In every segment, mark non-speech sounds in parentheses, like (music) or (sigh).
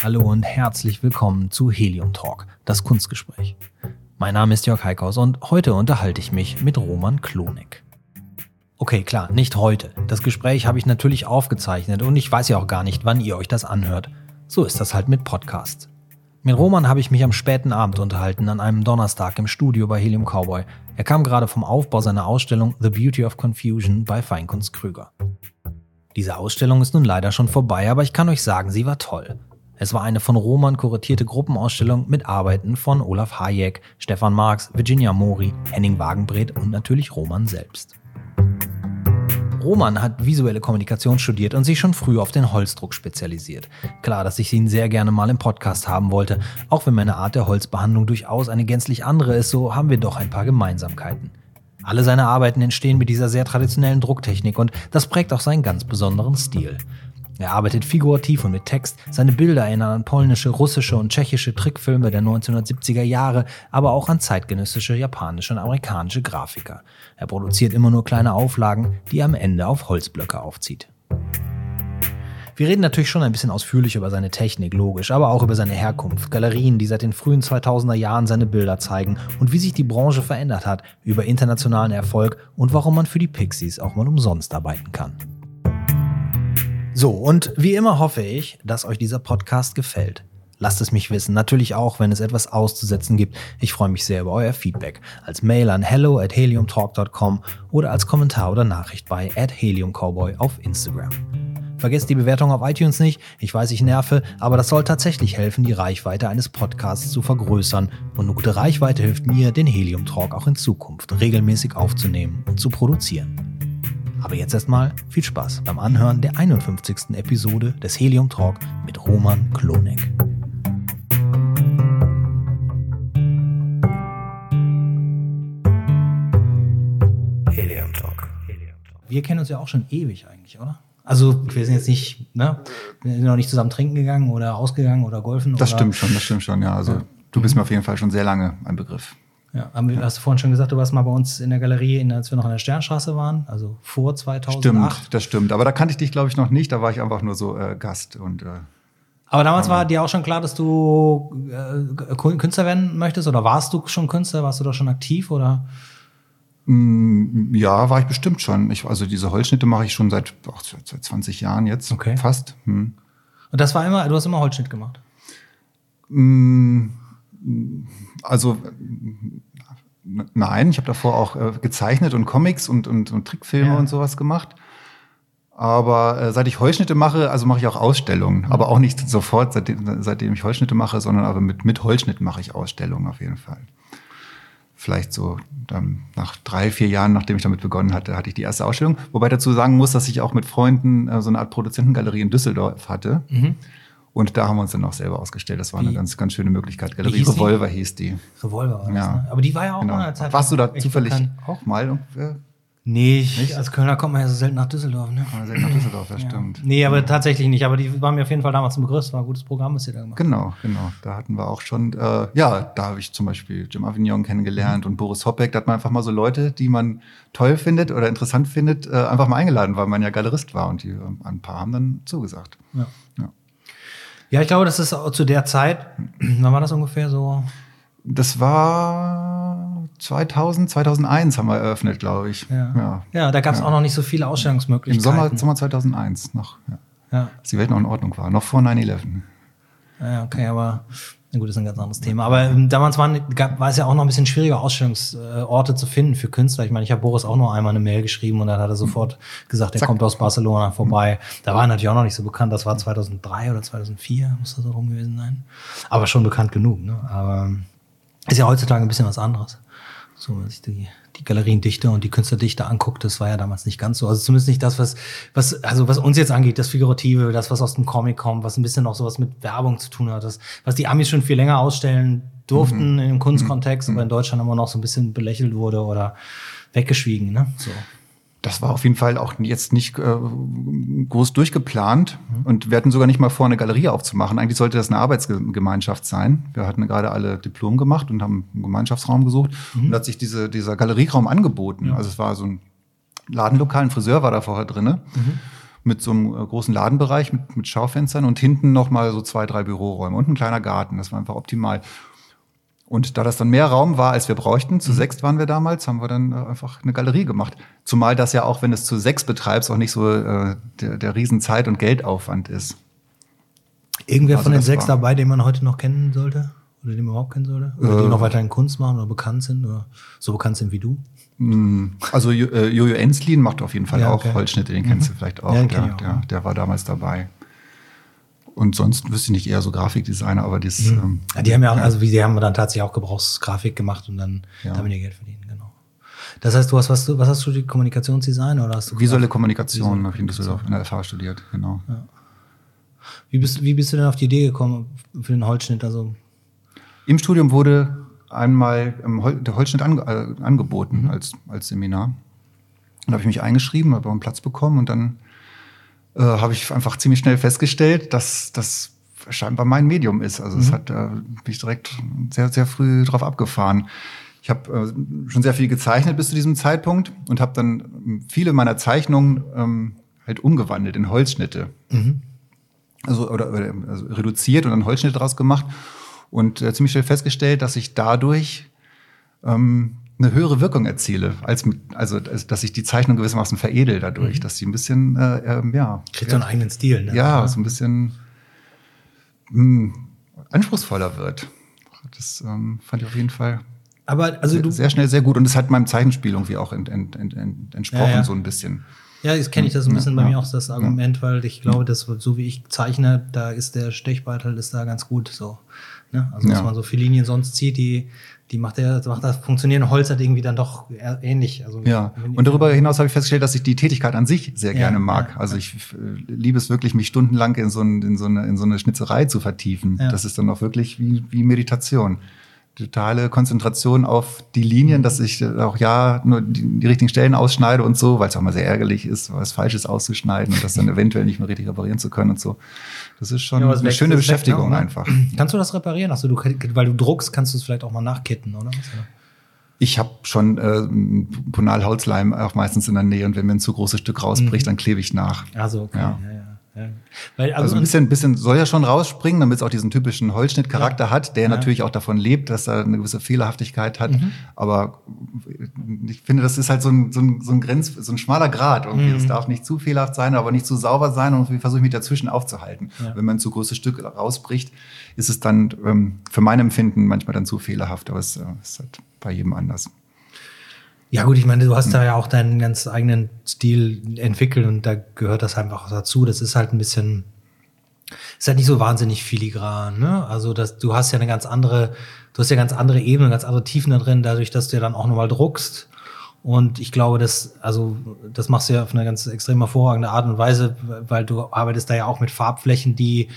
Hallo und herzlich willkommen zu Helium Talk, das Kunstgespräch. Mein Name ist Jörg Heikhaus und heute unterhalte ich mich mit Roman Klonek. Okay, klar, nicht heute. Das Gespräch habe ich natürlich aufgezeichnet und ich weiß ja auch gar nicht, wann ihr euch das anhört. So ist das halt mit Podcasts. Mit Roman habe ich mich am späten Abend unterhalten, an einem Donnerstag im Studio bei Helium Cowboy. Er kam gerade vom Aufbau seiner Ausstellung The Beauty of Confusion bei Feinkunst Krüger. Diese Ausstellung ist nun leider schon vorbei, aber ich kann euch sagen, sie war toll. Es war eine von Roman kuratierte Gruppenausstellung mit Arbeiten von Olaf Hayek, Stefan Marx, Virginia Mori, Henning Wagenbreth und natürlich Roman selbst. Roman hat visuelle Kommunikation studiert und sich schon früh auf den Holzdruck spezialisiert. Klar, dass ich ihn sehr gerne mal im Podcast haben wollte. Auch wenn meine Art der Holzbehandlung durchaus eine gänzlich andere ist, so haben wir doch ein paar Gemeinsamkeiten. Alle seine Arbeiten entstehen mit dieser sehr traditionellen Drucktechnik und das prägt auch seinen ganz besonderen Stil. Er arbeitet figurativ und mit Text. Seine Bilder erinnern an polnische, russische und tschechische Trickfilme der 1970er Jahre, aber auch an zeitgenössische japanische und amerikanische Grafiker. Er produziert immer nur kleine Auflagen, die er am Ende auf Holzblöcke aufzieht. Wir reden natürlich schon ein bisschen ausführlich über seine Technik, logisch, aber auch über seine Herkunft, Galerien, die seit den frühen 2000er Jahren seine Bilder zeigen und wie sich die Branche verändert hat, über internationalen Erfolg und warum man für die Pixies auch mal umsonst arbeiten kann. So, und wie immer hoffe ich, dass euch dieser Podcast gefällt. Lasst es mich wissen, natürlich auch, wenn es etwas auszusetzen gibt. Ich freue mich sehr über euer Feedback. Als Mail an hello at heliumtalk.com oder als Kommentar oder Nachricht bei at heliumcowboy auf Instagram. Vergesst die Bewertung auf iTunes nicht. Ich weiß, ich nerve, aber das soll tatsächlich helfen, die Reichweite eines Podcasts zu vergrößern. Und eine gute Reichweite hilft mir, den Helium Talk auch in Zukunft regelmäßig aufzunehmen und zu produzieren. Aber jetzt erstmal viel Spaß beim Anhören der 51. Episode des Helium Talk mit Roman Klonek. Helium Talk. Wir kennen uns ja auch schon ewig eigentlich, oder? Also wir sind jetzt nicht, ne, sind noch nicht zusammen trinken gegangen oder ausgegangen oder golfen. Das oder stimmt schon, das stimmt schon, ja. Also ja. du bist mir auf jeden Fall schon sehr lange ein Begriff. Ja, haben wir, hast du vorhin schon gesagt, du warst mal bei uns in der Galerie, als wir noch an der Sternstraße waren, also vor 2008. Stimmt, das stimmt. Aber da kannte ich dich, glaube ich, noch nicht. Da war ich einfach nur so äh, Gast und. Äh, aber damals war dir auch schon klar, dass du äh, Künstler werden möchtest oder warst du schon Künstler? Warst du da schon aktiv oder? Mm, ja, war ich bestimmt schon. Ich, also diese Holzschnitte mache ich schon seit, ach, seit 20 Jahren jetzt, okay. fast. Hm. Und das war immer, du hast immer Holzschnitt gemacht? Mm, also nein, ich habe davor auch äh, gezeichnet und Comics und, und, und Trickfilme ja. und sowas gemacht. Aber äh, seit ich Holzschnitte mache, also mache ich auch Ausstellungen. Mhm. Aber auch nicht sofort, seitdem, seitdem ich Holzschnitte mache, sondern aber mit, mit Holzschnitt mache ich Ausstellungen auf jeden Fall. Vielleicht so dann nach drei, vier Jahren, nachdem ich damit begonnen hatte, hatte ich die erste Ausstellung. Wobei dazu sagen muss, dass ich auch mit Freunden äh, so eine Art Produzentengalerie in Düsseldorf hatte. Mhm. Und da haben wir uns dann auch selber ausgestellt. Das war eine ganz, ganz schöne Möglichkeit. Galerie hieß Revolver hieß die. Revolver war das, ja. Ne? Aber die war ja auch genau. mal eine Zeit. Warst du da zufällig auch mal? Äh, Nee, ich, als Kölner kommt man ja so selten nach Düsseldorf. Ne? Ja, selten nach Düsseldorf, das ja. stimmt. Nee, aber tatsächlich nicht. Aber die waren mir auf jeden Fall damals ein Begriff. Das war ein gutes Programm, was ihr da gemacht habt. Genau, genau. Da hatten wir auch schon, äh, ja, da habe ich zum Beispiel Jim Avignon kennengelernt mhm. und Boris Hoppeck. Da hat man einfach mal so Leute, die man toll findet oder interessant findet, äh, einfach mal eingeladen, weil man ja Galerist war. Und die, äh, ein paar haben dann zugesagt. Ja. ja. Ja, ich glaube, das ist zu der Zeit, wann war das ungefähr so? Das war 2000, 2001 haben wir eröffnet, glaube ich. Ja, ja. ja da gab es ja. auch noch nicht so viele Ausstellungsmöglichkeiten. Im Sommer, Sommer 2001 noch, ja. ja. Als die Welt noch in Ordnung war, noch vor 9-11. Ja, okay, aber na gut, das ist ein ganz anderes Thema. Aber ähm, damals waren, gab, war es ja auch noch ein bisschen schwieriger, Ausstellungsorte zu finden für Künstler. Ich meine, ich habe Boris auch nur einmal eine Mail geschrieben und dann hat er sofort gesagt, er Zack. kommt aus Barcelona vorbei. Da war er natürlich auch noch nicht so bekannt. Das war 2003 oder 2004, muss das so rum gewesen sein. Aber schon bekannt genug. Ne? Aber ist ja heutzutage ein bisschen was anderes. So, wenn sich die die Galeriendichte und die Künstlerdichte anguckt, das war ja damals nicht ganz so. Also zumindest nicht das, was, was, also was uns jetzt angeht, das Figurative, das, was aus dem Comic kommt, was ein bisschen noch sowas mit Werbung zu tun hat, das, was die Amis schon viel länger ausstellen durften mhm. im Kunstkontext, mhm. aber in Deutschland immer noch so ein bisschen belächelt wurde oder weggeschwiegen, ne? So das war auf jeden Fall auch jetzt nicht äh, groß durchgeplant. Mhm. Und wir hatten sogar nicht mal vor, eine Galerie aufzumachen. Eigentlich sollte das eine Arbeitsgemeinschaft sein. Wir hatten gerade alle Diplom gemacht und haben einen Gemeinschaftsraum gesucht. Mhm. Und da hat sich diese, dieser Galerieraum angeboten. Ja. Also es war so ein Ladenlokal, ein Friseur war da vorher drinne. Mhm. mit so einem äh, großen Ladenbereich mit, mit Schaufenstern und hinten noch mal so zwei, drei Büroräume und ein kleiner Garten. Das war einfach optimal. Und da das dann mehr Raum war, als wir bräuchten, zu mhm. sechs waren wir damals, haben wir dann äh, einfach eine Galerie gemacht. Zumal das ja auch, wenn du es zu sechs betreibst, auch nicht so äh, der, der riesen Zeit- und Geldaufwand ist. Irgendwer also von den sechs dabei, den man heute noch kennen sollte? Oder den man überhaupt kennen sollte? Oder äh, die noch weiterhin Kunst machen oder bekannt sind oder so bekannt sind wie du? Hm, also äh, Jojo Enslin macht auf jeden Fall ja, okay. auch Holzschnitte, den mhm. kennst du vielleicht auch. Ja, der, auch. Der, der, war damals dabei. Und sonst wüsste ich nicht eher so Grafikdesigner, aber das. Mhm. Ähm, ja, die haben ja, auch, also wie die haben dann tatsächlich auch Gebrauchsgrafik gemacht und dann ja. damit ihr Geld verdienen, genau. Das heißt, du hast was, was hast du die Kommunikationsdesign oder hast du visuelle Kommunikation habe ich in Düsseldorf in der FH studiert, genau. Ja. Wie bist, wie bist du denn auf die Idee gekommen für den Holzschnitt? Also Im Studium wurde einmal der Holzschnitt ange, äh, angeboten mhm. als, als Seminar. Da habe ich mich eingeschrieben, habe einen Platz bekommen und dann äh, habe ich einfach ziemlich schnell festgestellt, dass das scheinbar mein Medium ist. Also es mhm. hat, äh, bin ich direkt sehr, sehr früh drauf abgefahren. Ich habe äh, schon sehr viel gezeichnet bis zu diesem Zeitpunkt und habe dann viele meiner Zeichnungen ähm, halt umgewandelt in Holzschnitte. Mhm. Also, oder, oder also reduziert und dann Holzschnitte draus gemacht und äh, ziemlich schnell festgestellt, dass ich dadurch ähm, eine höhere Wirkung erziele, als mit, also dass ich die Zeichnung gewissermaßen veredel dadurch, mhm. dass sie ein bisschen, äh, äh, ja. Kriegt so einen eigenen Stil, ne? Ja, so ein bisschen mh, hm, anspruchsvoller wird. Das ähm, fand ich auf jeden Fall aber also sehr, sehr, schnell sehr gut und es hat meinem Zeichenspiel irgendwie auch ent, ent, ent, entsprochen, ja, ja. so ein bisschen. Ja, jetzt kenne ich das ein bisschen ja, bei mir auch das Argument, weil ich glaube, dass so wie ich zeichne, da ist der Stechbeitel ist da ganz gut so. Ne? Also, dass man so viele Linien sonst zieht, die, die macht der, macht das funktionierende Holz halt irgendwie dann doch ähnlich. Also, ja, und darüber hinaus habe ich festgestellt, dass ich die Tätigkeit an sich sehr ja, gerne mag. Ja, also ich äh, liebe es wirklich, mich stundenlang in so, ein, in so, eine, in so eine Schnitzerei zu vertiefen. Ja. Das ist dann auch wirklich wie, wie Meditation totale Konzentration auf die Linien, dass ich auch ja nur die, die richtigen Stellen ausschneide und so, weil es auch mal sehr ärgerlich ist, was Falsches auszuschneiden und das dann (laughs) eventuell nicht mehr richtig reparieren zu können und so. Das ist schon ja, eine schöne Beschäftigung weg, ne? einfach. (clears throat) Kannst du das reparieren? Also du, weil du druckst, kannst du es vielleicht auch mal nachkitten, oder? Ich habe schon äh, Ponalholzleim auch meistens in der Nähe und wenn mir ein zu großes Stück rausbricht, mhm. dann klebe ich nach. Also okay. Ja. Ja, ja. Weil, also, ein bisschen, bisschen soll ja schon rausspringen, damit es auch diesen typischen Holzschnittcharakter ja. hat, der ja. natürlich auch davon lebt, dass er eine gewisse Fehlerhaftigkeit hat. Mhm. Aber ich finde, das ist halt so ein, so ein, so ein Grenz, so ein schmaler Grad. Irgendwie. Es mhm. darf nicht zu fehlerhaft sein, aber nicht zu sauber sein und irgendwie versuche ich mich dazwischen aufzuhalten. Wenn man zu großes Stück rausbricht, ist es dann ähm, für mein Empfinden manchmal dann zu fehlerhaft, aber es äh, ist halt bei jedem anders. Ja gut, ich meine, du hast da ja auch deinen ganz eigenen Stil entwickelt und da gehört das einfach dazu. Das ist halt ein bisschen, ist halt nicht so wahnsinnig filigran. Ne? Also das, du hast ja eine ganz andere, du hast ja ganz andere Ebenen, ganz andere Tiefen da drin, dadurch, dass du ja dann auch nochmal druckst. Und ich glaube, das, also, das machst du ja auf eine ganz extrem hervorragende Art und Weise, weil du arbeitest da ja auch mit Farbflächen, die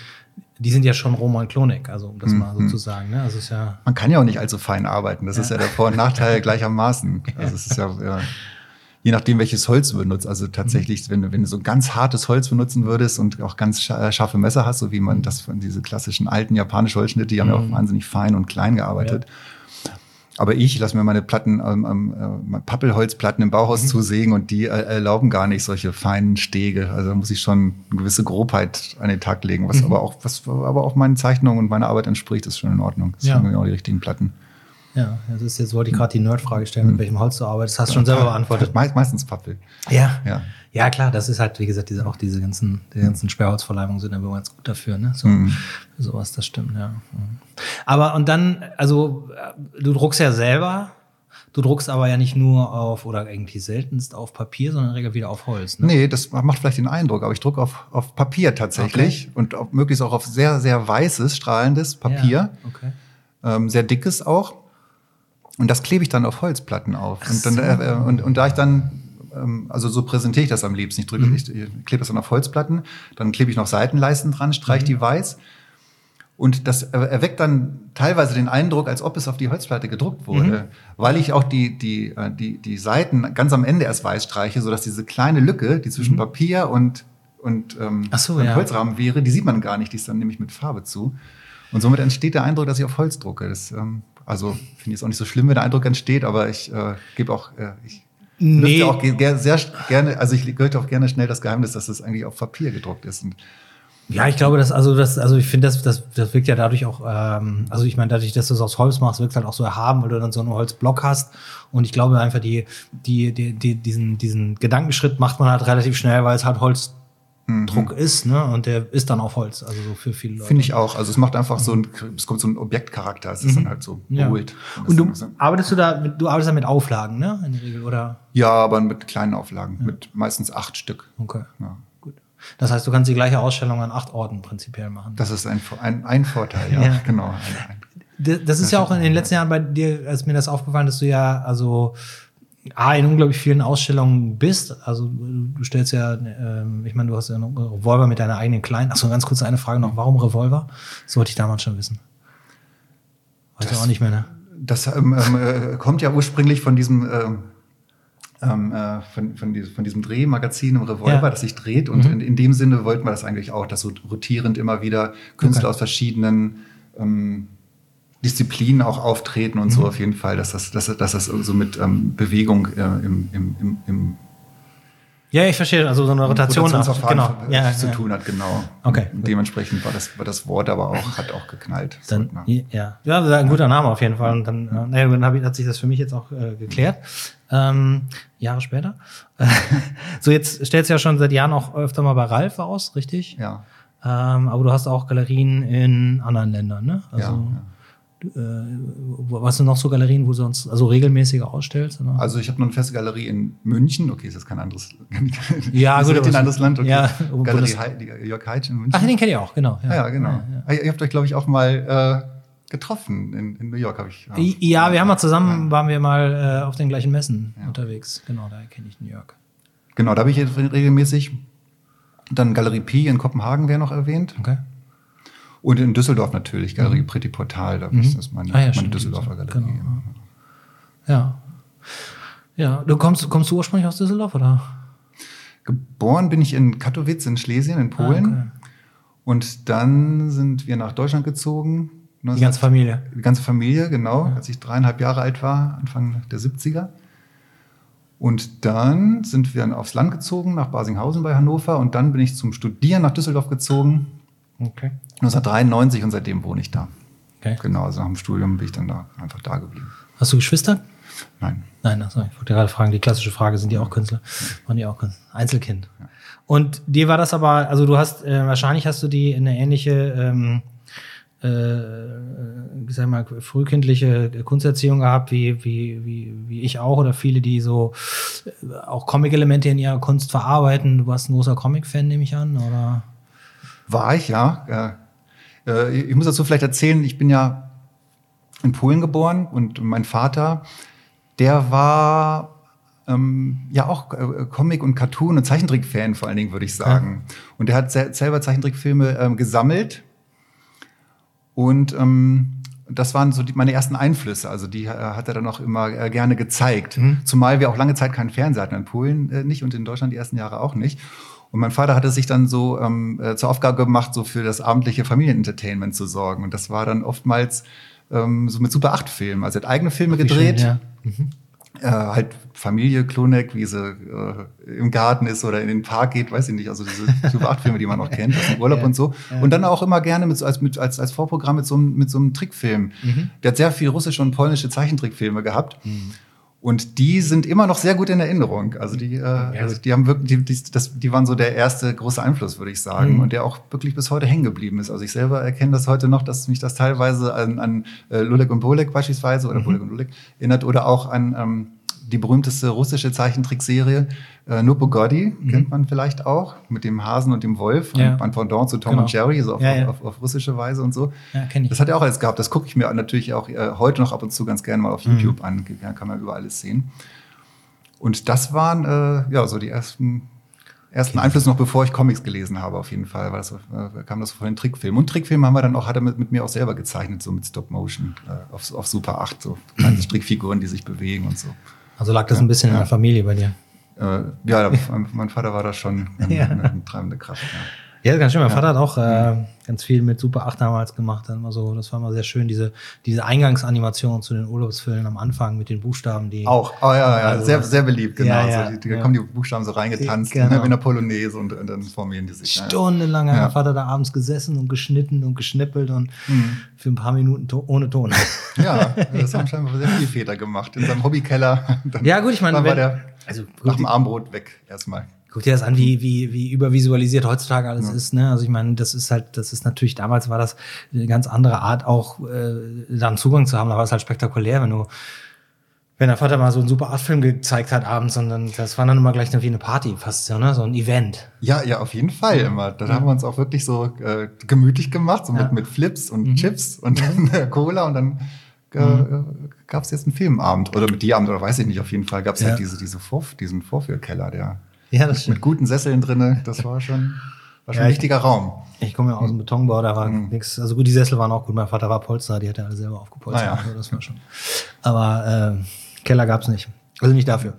die sind ja schon Roman Klonik, also um das mhm. mal so zu sagen. Ne? Also ist ja Man kann ja auch nicht allzu fein arbeiten. Das ja. ist ja der Vor- und Nachteil (laughs) gleichermaßen. Also es ist ja, ja je nachdem, welches Holz du benutzt. Also tatsächlich, mhm. wenn, du, wenn du so ganz hartes Holz benutzen würdest und auch ganz äh, scharfe Messer hast, so wie man das von diese klassischen alten japanischen Holzschnitte, die haben ja auch mhm. wahnsinnig fein und klein gearbeitet. Ja. Aber ich lasse mir meine Platten, ähm, ähm, äh, Pappelholzplatten im Bauhaus mhm. zusägen und die äh, erlauben gar nicht solche feinen Stege. Also da muss ich schon eine gewisse Grobheit an den Tag legen, was mhm. aber auch, was aber auch meinen Zeichnungen und meiner Arbeit entspricht, ist schon in Ordnung. Das ja. sind genau die richtigen Platten. Ja, das ist jetzt wollte ich gerade die Nerd-Frage stellen, mit mhm. welchem Holz du arbeitest. Hast du schon selber beantwortet. (laughs) Me meistens Pappel. Ja. ja. Ja, klar, das ist halt, wie gesagt, diese, auch diese ganzen, die ganzen Sperrholzverleimungen sind aber ganz gut dafür, ne? So, mhm. Sowas, das stimmt, ja. Aber und dann, also du druckst ja selber, du druckst aber ja nicht nur auf, oder irgendwie seltenst auf Papier, sondern regel wieder auf Holz. Ne? Nee, das macht vielleicht den Eindruck, aber ich drucke auf, auf Papier tatsächlich okay. und auf, möglichst auch auf sehr, sehr weißes, strahlendes Papier. Ja, okay. Ähm, sehr dickes auch. Und das klebe ich dann auf Holzplatten auf. Und, dann, äh, und, und da ich dann ähm, also so präsentiere ich das am liebsten. Ich drücke, mhm. ich, klebe das dann auf Holzplatten, dann klebe ich noch Seitenleisten dran, streiche mhm. die weiß. Und das erweckt dann teilweise den Eindruck, als ob es auf die Holzplatte gedruckt wurde, mhm. weil ich auch die, die, äh, die, die Seiten ganz am Ende erst weiß streiche, sodass diese kleine Lücke, die zwischen mhm. Papier und, und, ähm, so, und ja. Holzrahmen wäre, die sieht man gar nicht, die ist dann nämlich mit Farbe zu. Und somit entsteht der Eindruck, dass ich auf Holz drucke. Das, ähm, also finde ich es auch nicht so schlimm, wenn der Eindruck entsteht, aber ich äh, gebe auch, äh, ich Nee. Auch sehr gerne, also ich gehört auch gerne schnell das Geheimnis, dass es eigentlich auf Papier gedruckt ist. Und ja, ich glaube, dass, also das, also ich finde, das, das, das wirkt ja dadurch auch, ähm, also ich meine, dadurch, dass du es aus Holz machst, wirkt es halt auch so erhaben, weil du dann so einen Holzblock hast. Und ich glaube einfach, die, die, die, die, diesen, diesen Gedankenschritt macht man halt relativ schnell, weil es halt Holzdruck mhm. ist, ne? Und der ist dann auf Holz, also so für viele Leute. Finde ich auch. Also es macht einfach so ein, es kommt so ein Objektcharakter, es ist mhm. dann halt so ja. Und, und du arbeitest du da, du arbeitest da mit Auflagen, ne? In der Regel, oder? Ja, aber mit kleinen Auflagen, ja. mit meistens acht Stück. Okay. Ja. Das heißt, du kannst die gleiche Ausstellung an acht Orten prinzipiell machen. Das ist ein, ein, ein Vorteil, ja, (laughs) ja. genau. Das, das ist ja auch in den letzten Jahren bei dir, als mir das aufgefallen, dass du ja also A, in unglaublich vielen Ausstellungen bist. Also du stellst ja, ähm, ich meine, du hast ja einen Revolver mit deiner eigenen kleinen. Achso, ganz kurz eine Frage noch. Warum Revolver? Das wollte ich damals schon wissen. Weiß das, auch nicht mehr, ne? Das ähm, äh, kommt ja ursprünglich von diesem ähm, ähm, äh, von, von, diesem, von diesem Drehmagazin im Revolver, ja. das sich dreht. Und mhm. in, in, dem Sinne wollten wir das eigentlich auch, dass so rotierend immer wieder Künstler okay. aus verschiedenen ähm, Disziplinen auch auftreten und mhm. so auf jeden Fall, dass das, dass, dass das so mit ähm, Bewegung äh, im, im, im, im ja, ich verstehe, also so eine Rotation genau. ja, zu ja. tun hat, genau. Okay. Und dementsprechend war das, war das Wort aber auch, hat auch geknallt. Dann, so, ja. ja, ein guter Name auf jeden Fall. Und dann, äh, naja, dann hab ich, hat sich das für mich jetzt auch äh, geklärt. Ähm, Jahre später. (laughs) so, jetzt stellst du ja schon seit Jahren auch öfter mal bei Ralf aus, richtig? Ja. Ähm, aber du hast auch Galerien in anderen Ländern, ne? Also, ja, ja. Äh, was sind noch so Galerien, wo du sonst also regelmäßiger ausstellst? Oder? Also ich habe noch eine feste Galerie in München. Okay, ist das kein anderes (laughs) Ja, ist gut, ein anderes Land. Okay. Ja, Galerie He Jörg Heitsch in München. Ach, den kenne ich auch, genau. Ja, ja genau. Ja, ja. Ihr habt euch, glaube ich, auch mal äh, getroffen in, in New York, habe ich. Ja, ja, wir haben mal zusammen, waren wir mal äh, auf den gleichen Messen unterwegs. Genau, da kenne ich New York. Genau, da habe ich jetzt regelmäßig. Dann Galerie Pi in Kopenhagen wäre noch erwähnt. Okay. Und in Düsseldorf natürlich, Galerie mhm. Pretty Portal, da mhm. ist meine, ah, ja, meine Düsseldorfer Galerie. Genau. Ja. Ja, du kommst, kommst du ursprünglich aus Düsseldorf, oder? Geboren bin ich in Katowice in Schlesien, in Polen. Ah, okay. Und dann sind wir nach Deutschland gezogen. Die ganze Familie. Die ganze Familie, genau, ja. als ich dreieinhalb Jahre alt war, Anfang der 70er. Und dann sind wir aufs Land gezogen, nach Basinghausen bei Hannover. Und dann bin ich zum Studieren nach Düsseldorf gezogen. Okay. 1993 und seitdem wohne ich da. Okay. Genau, also nach dem Studium bin ich dann da einfach da geblieben. Hast du Geschwister? Nein. Nein, achso, ich wollte gerade fragen, die klassische Frage, sind die auch Künstler? Waren die auch Künstler? Einzelkind. Ja. Und dir war das aber, also du hast, äh, wahrscheinlich hast du die in eine ähnliche, ähm, äh, ich sag mal, frühkindliche Kunsterziehung gehabt, wie, wie, wie, wie ich auch, oder viele, die so äh, auch Comic-Elemente in ihrer Kunst verarbeiten. Du warst ein großer Comic-Fan, nehme ich an, oder? War ich, ja. Äh, ich muss dazu vielleicht erzählen, ich bin ja in Polen geboren und mein Vater, der war ähm, ja auch äh, Comic- und Cartoon- und Zeichentrick-Fan vor allen Dingen, würde ich sagen. Ja. Und er hat selber Zeichentrickfilme ähm, gesammelt und ähm, das waren so die, meine ersten Einflüsse. Also die äh, hat er dann auch immer äh, gerne gezeigt. Mhm. Zumal wir auch lange Zeit keinen Fernseher hatten in Polen äh, nicht und in Deutschland die ersten Jahre auch nicht. Und mein Vater hatte sich dann so ähm, äh, zur Aufgabe gemacht, so für das abendliche Familienentertainment zu sorgen. Und das war dann oftmals ähm, so mit Super 8 Filmen. Also er hat eigene Filme Ach, gedreht. Schön, ja. mhm. äh, halt Familie Klonek, wie sie äh, im Garten ist oder in den Park geht, weiß ich nicht. Also diese Super 8 Filme, die man auch (laughs) kennt, aus dem Urlaub ja, und so. Ja. Und dann auch immer gerne mit, als, mit, als, als Vorprogramm mit so, einem, mit so einem Trickfilm. Mhm. Der hat sehr viel russische und polnische Zeichentrickfilme gehabt. Mhm. Und die sind immer noch sehr gut in Erinnerung. Also die, äh, also die haben wirklich, die, die, das, die waren so der erste große Einfluss, würde ich sagen, mhm. und der auch wirklich bis heute hängen geblieben ist. Also ich selber erkenne das heute noch, dass mich das teilweise an, an äh, Lulek und Bolek beispielsweise oder mhm. Bolek und Lulek erinnert oder auch an ähm, die berühmteste russische Zeichentrickserie äh, No Pogodi, mhm. kennt man vielleicht auch, mit dem Hasen und dem Wolf, ja. ein Pendant zu Tom genau. und Jerry, so auf, ja, ja. Auf, auf, russische Weise und so. Ja, kenn ich. Das hat er auch alles gehabt. Das gucke ich mir natürlich auch äh, heute noch ab und zu ganz gerne mal auf mhm. YouTube an. Kann man über alles sehen. Und das waren äh, ja so die ersten ersten okay. Einflüsse noch bevor ich Comics gelesen habe, auf jeden Fall, weil das äh, kam das von den Trickfilmen. Und Trickfilme haben wir dann auch, hat er mit, mit mir auch selber gezeichnet, so mit Stop Motion äh, auf, auf Super 8, so kleine (clears throat) Strickfiguren, die sich bewegen und so. Also lag das ja, ein bisschen ja. in der Familie bei dir? Äh, ja, mein Vater war da schon (laughs) eine, eine treibende Kraft. Ja, ganz schön. Mein Vater hat auch äh, ganz viel mit Super 8 damals gemacht. Dann immer so, das war immer sehr schön, diese, diese Eingangsanimation zu den Urlaubsfilmen am Anfang mit den Buchstaben, die. Auch, oh ja, ja, Also- sehr, sehr beliebt, genau. Ja, ja, so, die, ja. Da kommen die Buchstaben so reingetanzt, Genau. ne, wie in der Polonaise und, und dann formieren die sich. Ja, ja. Stundenlang hat Ja. mein Vater da abends gesessen und geschnitten und geschnippelt und Mhm. für ein paar Minuten to ohne Ton. (laughs) Ja, das haben scheinbar sehr viele Väter gemacht. In seinem Hobbykeller. Ja, gut, ich meine, Dann war wenn- der also nach guck, dem Armbrot weg erstmal. Guck dir das an, wie, wie, wie übervisualisiert heutzutage alles ist. Ne? Also ich meine, das ist halt, das ist natürlich, damals war das eine ganz andere Art, auch äh, da einen Zugang zu haben. Da war es halt spektakulär, wenn du, wenn der Vater mal so einen super Artfilm gezeigt hat abends, und dann, das war dann immer gleich wie eine Party fast, so, ne? so ein Event. Ja, ja, auf jeden Fall immer. Da haben wir uns auch wirklich so äh, gemütlich gemacht, so Ja. mit, mit Flips und Mhm. Chips und dann (laughs) äh, Cola und dann äh, gab es jetzt einen Filmabend. Oder mit dir Abend, oder weiß ich nicht, auf jeden Fall gab es Ja. halt diese, diese Vorf diesen Vorführkeller, der Ja, das mit guten Sesseln drinne. Das war schon, war schon Ja, ein ich- wichtiger Raum. Ich komme ja aus dem Betonbau, da war Mhm. nix. Also gut, die Sessel waren auch gut. Mein Vater war Polster, die hat er alle selber aufgepolstert. Ah ja. Also das war schon. Aber äh, Keller gab's nicht. Also nicht dafür.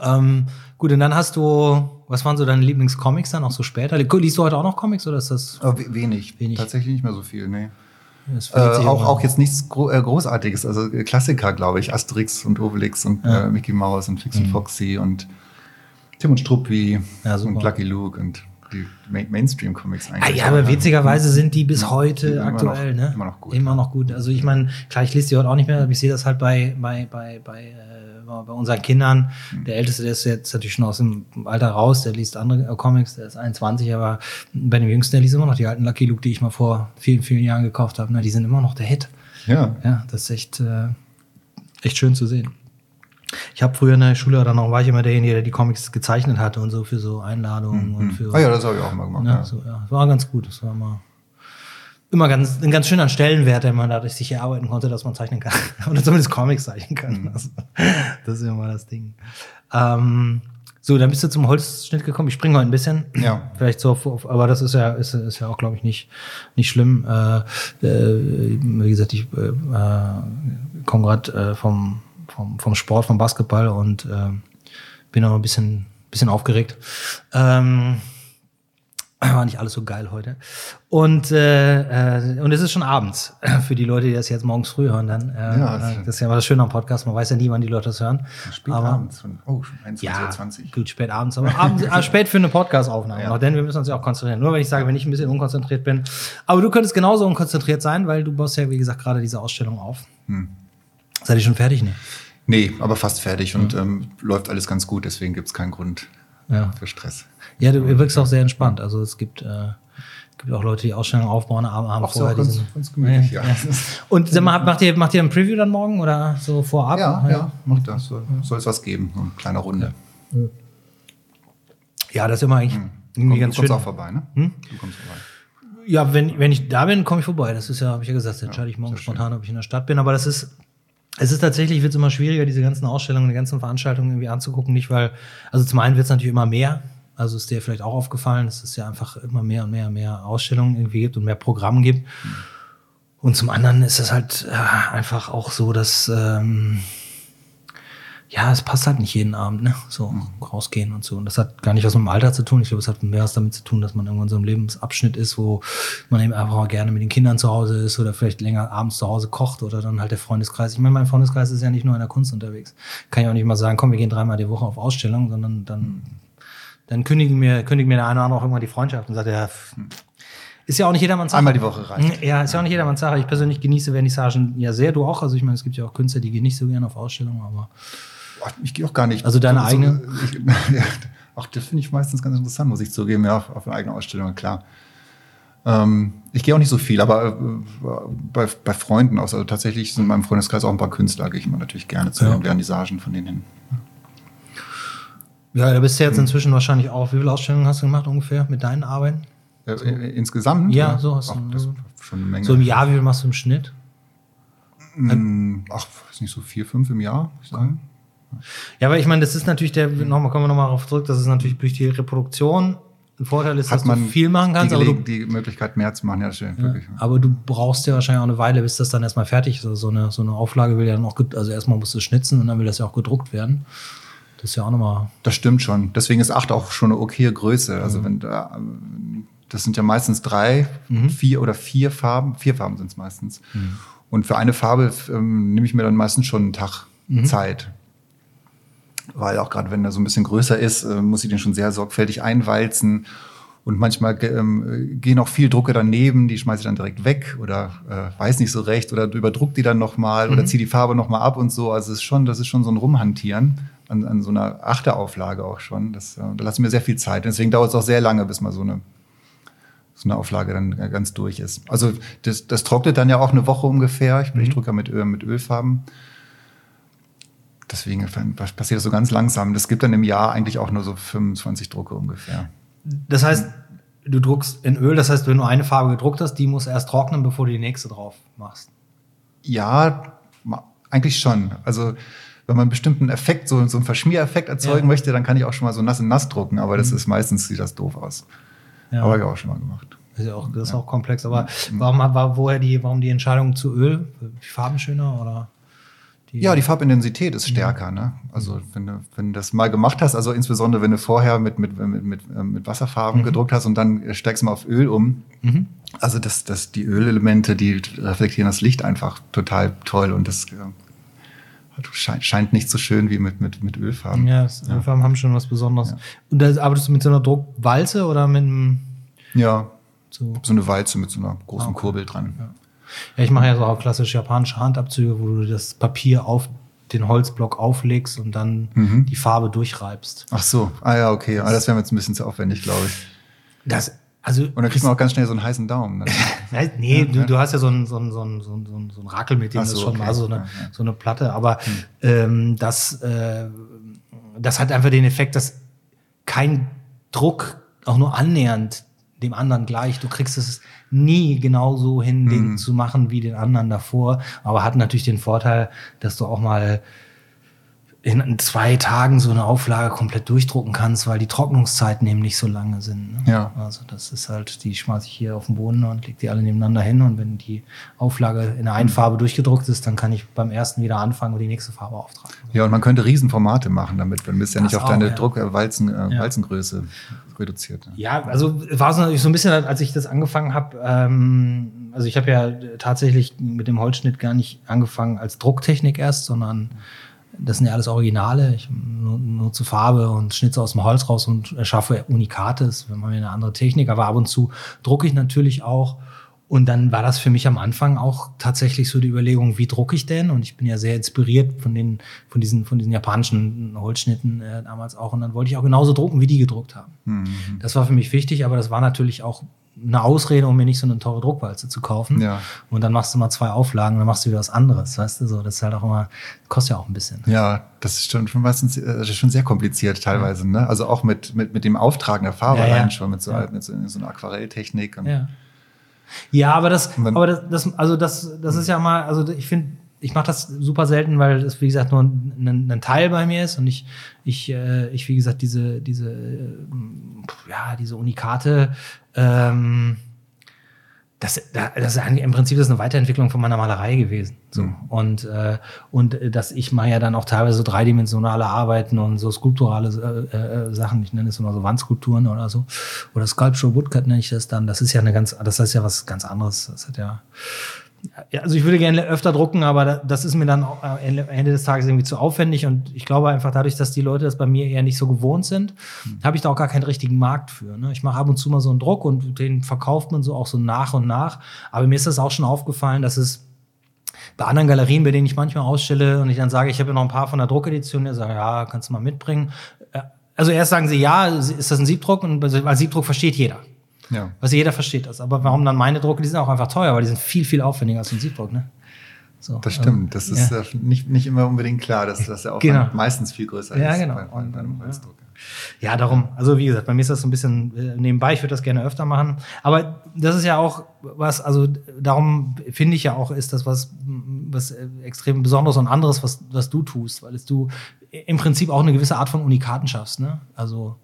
Ähm, gut, und dann hast du, was waren so deine Lieblingscomics dann auch so später? Liest du heute auch noch Comics oder ist das? We- wenig. Wenig. Tatsächlich nicht mehr so viel, nee. Äh, auch, auch jetzt nichts Gro äh, Großartiges, also Klassiker, glaube ich. Asterix und Obelix und Ja. äh, Mickey Mouse und Fix und Foxy und Tim und Struppi Ja, super. und Lucky Luke und die Main Mainstream-Comics eigentlich. Ah, ja, aber witzigerweise sind die bis Ja, heute die aktuell, noch- ne? immer noch gut, Immer ja. noch gut. Also ich meine, klar, ich lese die heute auch nicht mehr, aber ich sehe das halt bei, bei, bei, bei, äh, bei unseren Kindern. Hm. Der Älteste, der ist jetzt natürlich schon aus dem Alter raus, der liest andere äh, Comics, der ist 21, aber bei dem Jüngsten, der liest immer noch die alten Lucky Luke, die ich mal vor vielen, vielen Jahren gekauft habe. Na, die sind immer noch der Hit. Ja. Ja, das ist echt, äh, echt schön zu sehen. Ich habe früher in der Schule, dann noch war ich immer derjenige, der die Comics gezeichnet hatte und so für so Einladungen und für Ah ja, das habe ich auch immer gemacht. ja, Ja. so, ja. War ganz gut. Das war immer, immer ganz, ein ganz schöner Stellenwert, den man dadurch sich erarbeiten konnte, dass man zeichnen kann. (laughs) Oder zumindest Comics zeichnen kann. Also, das ist immer das Ding. Ähm, so, dann bist du zum Holzschnitt gekommen. Ich springe heute ein bisschen. Ja. Vielleicht so, auf, auf, aber das ist ja, ist, ist ja auch, glaube ich, nicht, nicht schlimm. Äh, äh, wie gesagt, ich äh, äh, komme gerade äh, vom, vom, vom Sport, vom Basketball und äh, bin auch ein bisschen, bisschen aufgeregt. Ähm, (clears throat) war nicht alles so geil heute. Und, äh, äh, und es ist schon abends (clears throat) für die Leute, die das jetzt morgens früh hören. Dann, äh, Ja, äh, das- das ist ja immer das Schöne am Podcast. Man weiß ja nie, wann die Leute das hören. Spät Aber- abends. Oh, schon 21.20 Ja, Uhr. 20. gut, spät abends, aber abends, (laughs) äh, spät für eine Podcast-Aufnahme Ja. noch, denn wir müssen uns ja auch konzentrieren. Nur wenn ich sage, wenn ich ein bisschen unkonzentriert bin. Aber du könntest genauso unkonzentriert sein, weil du baust ja, wie gesagt, gerade diese Ausstellung auf. Hm. Seid ihr schon fertig? Nee. Nee, aber fast fertig und ähm, läuft alles ganz gut, deswegen gibt es keinen Grund Ja. für Stress. Ja, du wirkst auch sehr entspannt. Also es gibt, äh, gibt auch Leute, die Ausstellungen aufbauen, haben, haben Auch so vorher ganz, diesen. ganz gemütlich, ja. Ja. Und sag mal, macht ihr, macht ihr ein Preview dann morgen oder so vorab? Ja, ja, macht das. Soll, es was geben, so eine kleine Runde. Ja, das ist immer eigentlich irgendwie Komm, ganz du kommst schön. auch vorbei, ne? Hm? Du kommst vorbei. Ja, wenn, wenn ich da bin, komme ich vorbei. Das ist ja, habe ich ja gesagt, das entscheide ich morgen schön. spontan, ob ich in der Stadt bin. Aber das ist, es ist tatsächlich, wird es immer schwieriger, diese ganzen Ausstellungen, die ganzen Veranstaltungen irgendwie anzugucken. Nicht, weil, also zum einen wird es natürlich immer mehr. Also ist dir vielleicht auch aufgefallen, dass es ja einfach immer mehr und mehr und mehr Ausstellungen irgendwie gibt und mehr Programm gibt. Und zum anderen ist es halt äh, einfach auch so, dass ähm, ja, es passt halt nicht jeden Abend, ne? So rausgehen und so. Und das hat gar nicht was mit dem Alter zu tun. Ich glaube, es hat mehr was damit zu tun, dass man irgendwann so im Lebensabschnitt ist, wo man eben einfach mal gerne mit den Kindern zu Hause ist oder vielleicht länger abends zu Hause kocht oder dann halt der Freundeskreis. Ich meine, mein Freundeskreis ist ja nicht nur in der Kunst unterwegs. Kann ich auch nicht mal sagen, komm, wir gehen dreimal die Woche auf Ausstellung, sondern dann, dann kündigen mir, kündigen mir der eine oder andere auch irgendwann die Freundschaft und sagt, ja, ist ja auch nicht jedermanns Sache. Einmal die Woche reicht. Ja, ist ja auch nicht jedermanns Sache. Ich persönlich genieße Vernissagen ja sehr, du auch. Also ich meine, es gibt ja auch Künstler, die gehen nicht so gerne auf Ausstellungen, aber Boah, Ich gehe auch gar nicht. Also deine so, eigene? Ich, (laughs) ja, ach, das finde ich meistens ganz interessant, muss ich zugeben, ja, auf, auf eine eigene Ausstellung, klar. Ähm, ich gehe auch nicht so viel, aber äh, bei, bei Freunden aus. Also tatsächlich sind in meinem Freundeskreis auch ein paar Künstler, gehe ich immer natürlich gerne zu Ja. den Vernissagen von denen hin. Ja, da bist du jetzt inzwischen wahrscheinlich auch. Wie viele Ausstellungen hast du gemacht ungefähr mit deinen Arbeiten? Äh, äh, insgesamt? Ja, so hast du- ach, das ist schon eine Menge. So im Jahr, wie viel machst du im Schnitt? Mm, ach, weiß nicht, so vier, fünf im Jahr, würde ich sagen. Ja, aber ich meine, das ist natürlich der, nochmal kommen wir nochmal darauf zurück, das ist natürlich durch die Reproduktion ein Vorteil ist, dass Hat man du viel machen kannst, die, aber du, die Möglichkeit mehr zu machen, ja, stimmt, wirklich. aber du brauchst ja wahrscheinlich auch eine Weile, bis das dann erstmal fertig ist. Also so eine, so eine Auflage will ja dann auch, also erstmal musst du schnitzen und dann will das ja auch gedruckt werden. Das ist ja auch nochmal, Das stimmt schon. Deswegen ist 8 auch schon eine okaye Größe. Also wenn da, ähm, das sind ja meistens drei, mhm. vier oder vier Farben. Vier Farben sind es meistens. Mhm. Und für eine Farbe ähm, nehme ich mir dann meistens schon einen Tag mhm. Zeit. Weil auch gerade wenn er so ein bisschen größer ist, äh, muss ich den schon sehr sorgfältig einwalzen. Und manchmal ähm, gehen auch viel Drucke daneben, die schmeiße ich dann direkt weg oder äh, weiß nicht so recht oder überdruck die dann nochmal mhm. oder ziehe die Farbe nochmal ab und so. Also es ist schon, das ist schon so ein Rumhantieren an, an so einer Achterauflage auch schon. Das, äh, da lasse ich mir sehr viel Zeit. Deswegen dauert es auch sehr lange, bis mal so eine, so eine Auflage dann ganz durch ist. Also das, das trocknet dann ja auch eine Woche ungefähr. Ich, mhm. ich drücke ja mit, Öl, mit Ölfarben. Deswegen passiert das so ganz langsam. Das gibt dann im Jahr eigentlich auch nur so 25 Drucke ungefähr. Das heißt, du druckst in Öl, das heißt, wenn du eine Farbe gedruckt hast, die muss erst trocknen, bevor du die nächste drauf machst. Ja, eigentlich schon. Also wenn man einen bestimmten Effekt, so, so einen Verschmiereffekt erzeugen ja. möchte, dann kann ich auch schon mal so nass in nass drucken, aber das mhm. ist meistens sieht das doof aus. Ja. Aber habe ich auch schon mal gemacht. Das ist, ja auch, das ist ja. auch komplex. Aber mhm. warum war woher die, warum die Entscheidung zu Öl? Die Farben schöner oder? Die ja, die Farbintensität ist stärker. Ne? Also wenn du, wenn du das mal gemacht hast, also insbesondere wenn du vorher mit, mit, mit, mit, äh, mit Wasserfarben mhm. gedruckt hast und dann steigst du mal auf Öl um. Mhm. Also das, das, die Ölelemente, die reflektieren das Licht einfach total toll und das scheint, scheint nicht so schön wie mit, mit, mit Ölfarben. Ja, ja. Ölfarben haben schon was Besonderes. Ja. Und da arbeitest du mit so einer Druckwalze oder mit einem. Ja. So, so eine Walze mit so einer großen ah, okay. Kurbel dran. Ja. Ja, ich mache ja so auch klassische japanische Handabzüge, wo du das Papier auf den Holzblock auflegst und dann mhm. die Farbe durchreibst. Ach so, ah ja, okay. Das, ah, das wäre mir jetzt ein bisschen zu aufwendig, glaube ich. Das, also, und dann kriegt man auch ganz schnell so einen heißen Daumen. Ne? (laughs) nee, ja, du, du hast ja so einen, so einen, so einen, so einen, so einen Rakel mit dem, so, das schon okay. mal so eine, ja, ja. so eine Platte. Aber hm. ähm, das, äh, das hat einfach den Effekt, dass kein Druck auch nur annähernd dem anderen gleich. Du kriegst es nie genauso hin, den mhm. zu machen wie den anderen davor. Aber hat natürlich den Vorteil, dass du auch mal in zwei Tagen so eine Auflage komplett durchdrucken kannst, weil die Trocknungszeiten eben nicht so lange sind. Ne? Ja. Also das ist halt, die schmeiße ich hier auf den Boden und leg die alle nebeneinander hin und wenn die Auflage in der einen Farbe durchgedruckt ist, dann kann ich beim ersten wieder anfangen und die nächste Farbe auftragen. Ja, und man könnte Riesenformate machen damit, wenn bist ja nicht auf auch, deine ja. Druck äh, äh, ja. Walzengröße reduziert. Ne? Ja, also war es natürlich so ein bisschen, als ich das angefangen habe, ähm, also ich habe ja tatsächlich mit dem Holzschnitt gar nicht angefangen als Drucktechnik erst, sondern das sind ja alles Originale. Ich nutze Farbe und schnitze aus dem Holz raus und erschaffe Unikates, wenn man eine andere Technik. Aber ab und zu drucke ich natürlich auch. Und dann war das für mich am Anfang auch tatsächlich so die Überlegung, wie drucke ich denn? Und ich bin ja sehr inspiriert von den, von diesen, von diesen japanischen Holzschnitten äh, damals auch. Und dann wollte ich auch genauso drucken, wie die gedruckt haben. Mhm. Das war für mich wichtig, aber das war natürlich auch eine Ausrede, um mir nicht so eine teure Druckwalze zu kaufen. Ja. Und dann machst du mal zwei Auflagen dann machst du wieder was anderes, weißt du, so. Das ist halt auch immer, kostet ja auch ein bisschen. Ja, das ist schon, schon meistens, äh, schon sehr kompliziert teilweise, ne? Also auch mit, mit, mit dem Auftragen der Farbe ja, ja. schon, mit so, mit so, so einer Aquarelltechnik. ja. ja, aber das, aber das, das, also das, das ist ja mal, also ich finde, ich mache das super selten, weil das, wie gesagt, nur ein, ein, Teil bei mir ist und ich, ich, äh, ich wie gesagt, diese, diese, äh, ja, diese Unikate, ähm, das, das ist im Prinzip das ist eine Weiterentwicklung von meiner Malerei gewesen. So. Mhm. Und, äh, und äh, dass ich mache ja dann auch teilweise so dreidimensionale Arbeiten und so skulpturale äh, äh, Sachen, ich nenne es immer so Wandskulpturen oder so. Oder Sculpture Woodcut nenne ich das dann. Das ist ja eine ganz, das ist ja was ganz anderes. Das hat ja ja, also ich würde gerne öfter drucken, aber das ist mir dann Ende des Tages irgendwie zu aufwendig und ich glaube einfach dadurch, dass die Leute das bei mir eher nicht so gewohnt sind, mhm. habe ich da auch gar keinen richtigen Markt für. Ne? Ich mache ab und zu mal so einen Druck und den verkauft man so auch so nach und nach. Aber mir ist das auch schon aufgefallen, dass es bei anderen Galerien, bei denen ich manchmal ausstelle und ich dann sage, ich habe ja noch ein paar von der Druckedition, der sagt, ja, kannst du mal mitbringen. Äh, also erst sagen sie, ja, ist das ein Siebdruck? Und weil Siebdruck versteht jeder. Ja. Also jeder versteht das. Aber warum dann meine Drucke? Die sind auch einfach teuer, weil die sind viel, viel aufwendiger als ein Siebdruck, ne? So, das stimmt. Das ist ja. nicht, nicht immer unbedingt klar, dass, dass der Aufwand genau. meistens viel größer ja, ist genau. bei, bei einem Holzdruck. Ja, darum, also wie gesagt, bei mir ist das so ein bisschen äh, nebenbei, ich würde das gerne öfter machen. Aber das ist ja auch was, also darum finde ich ja auch, ist das was, was extrem Besonderes und anderes, was, was du tust, weil es du im Prinzip auch eine gewisse Art von Unikaten schaffst, ne? Also.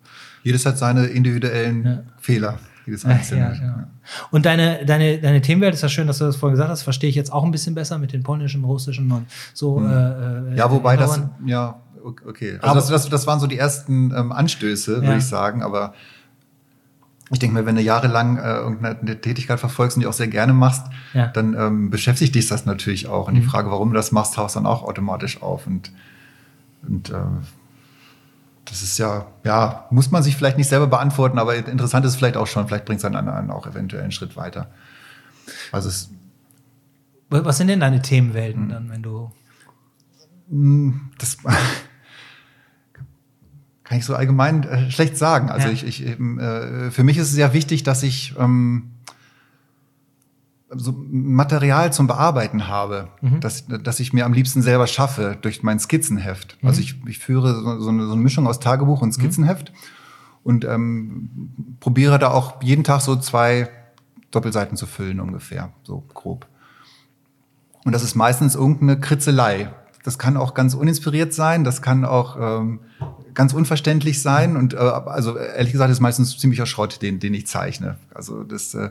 Jedes hat seine individuellen ja. Fehler jedes einzelne. Ja, ja. Und deine, deine, deine Themenwelt ist ja schön, dass du das vorhin gesagt hast, verstehe ich jetzt auch ein bisschen besser mit den polnischen, russischen und so. Hm. Äh, ja, wobei das, ja, okay. Also das, das, das waren so die ersten ähm, Anstöße, würde ich sagen, aber ich denke mir, wenn du jahrelang äh, irgendeine Tätigkeit verfolgst und die auch sehr gerne machst, ja. dann ähm, beschäftigt dich das natürlich auch. Und mhm. die Frage, warum du das machst, taucht dann auch automatisch auf. Und, und äh, das ist ja, ja, muss man sich vielleicht nicht selber beantworten, aber interessant ist es vielleicht auch schon, vielleicht bringt es dann einen auch eventuell einen Schritt weiter. Also es, Was sind denn deine Themenwelten hm. dann, wenn du. Hm, das (laughs) kann ich so allgemein äh, schlecht sagen. Also ja. ich, ich äh, für mich ist es sehr wichtig, dass ich ähm, so Material zum Bearbeiten habe, mhm. dass, dass ich mir am liebsten selber schaffe durch mein Skizzenheft. Mhm. Also ich, ich führe so, so, eine, so eine Mischung aus Tagebuch und mhm. Skizzenheft mhm. und ähm, probiere da auch jeden Tag so zwei Doppelseiten zu füllen ungefähr, so grob. Und das ist meistens irgendeine Kritzelei. Das kann auch ganz uninspiriert sein, das kann auch ähm, ganz unverständlich sein und äh, also ehrlich gesagt ist meistens ziemlicher Schrott, den, den ich zeichne. Also das äh,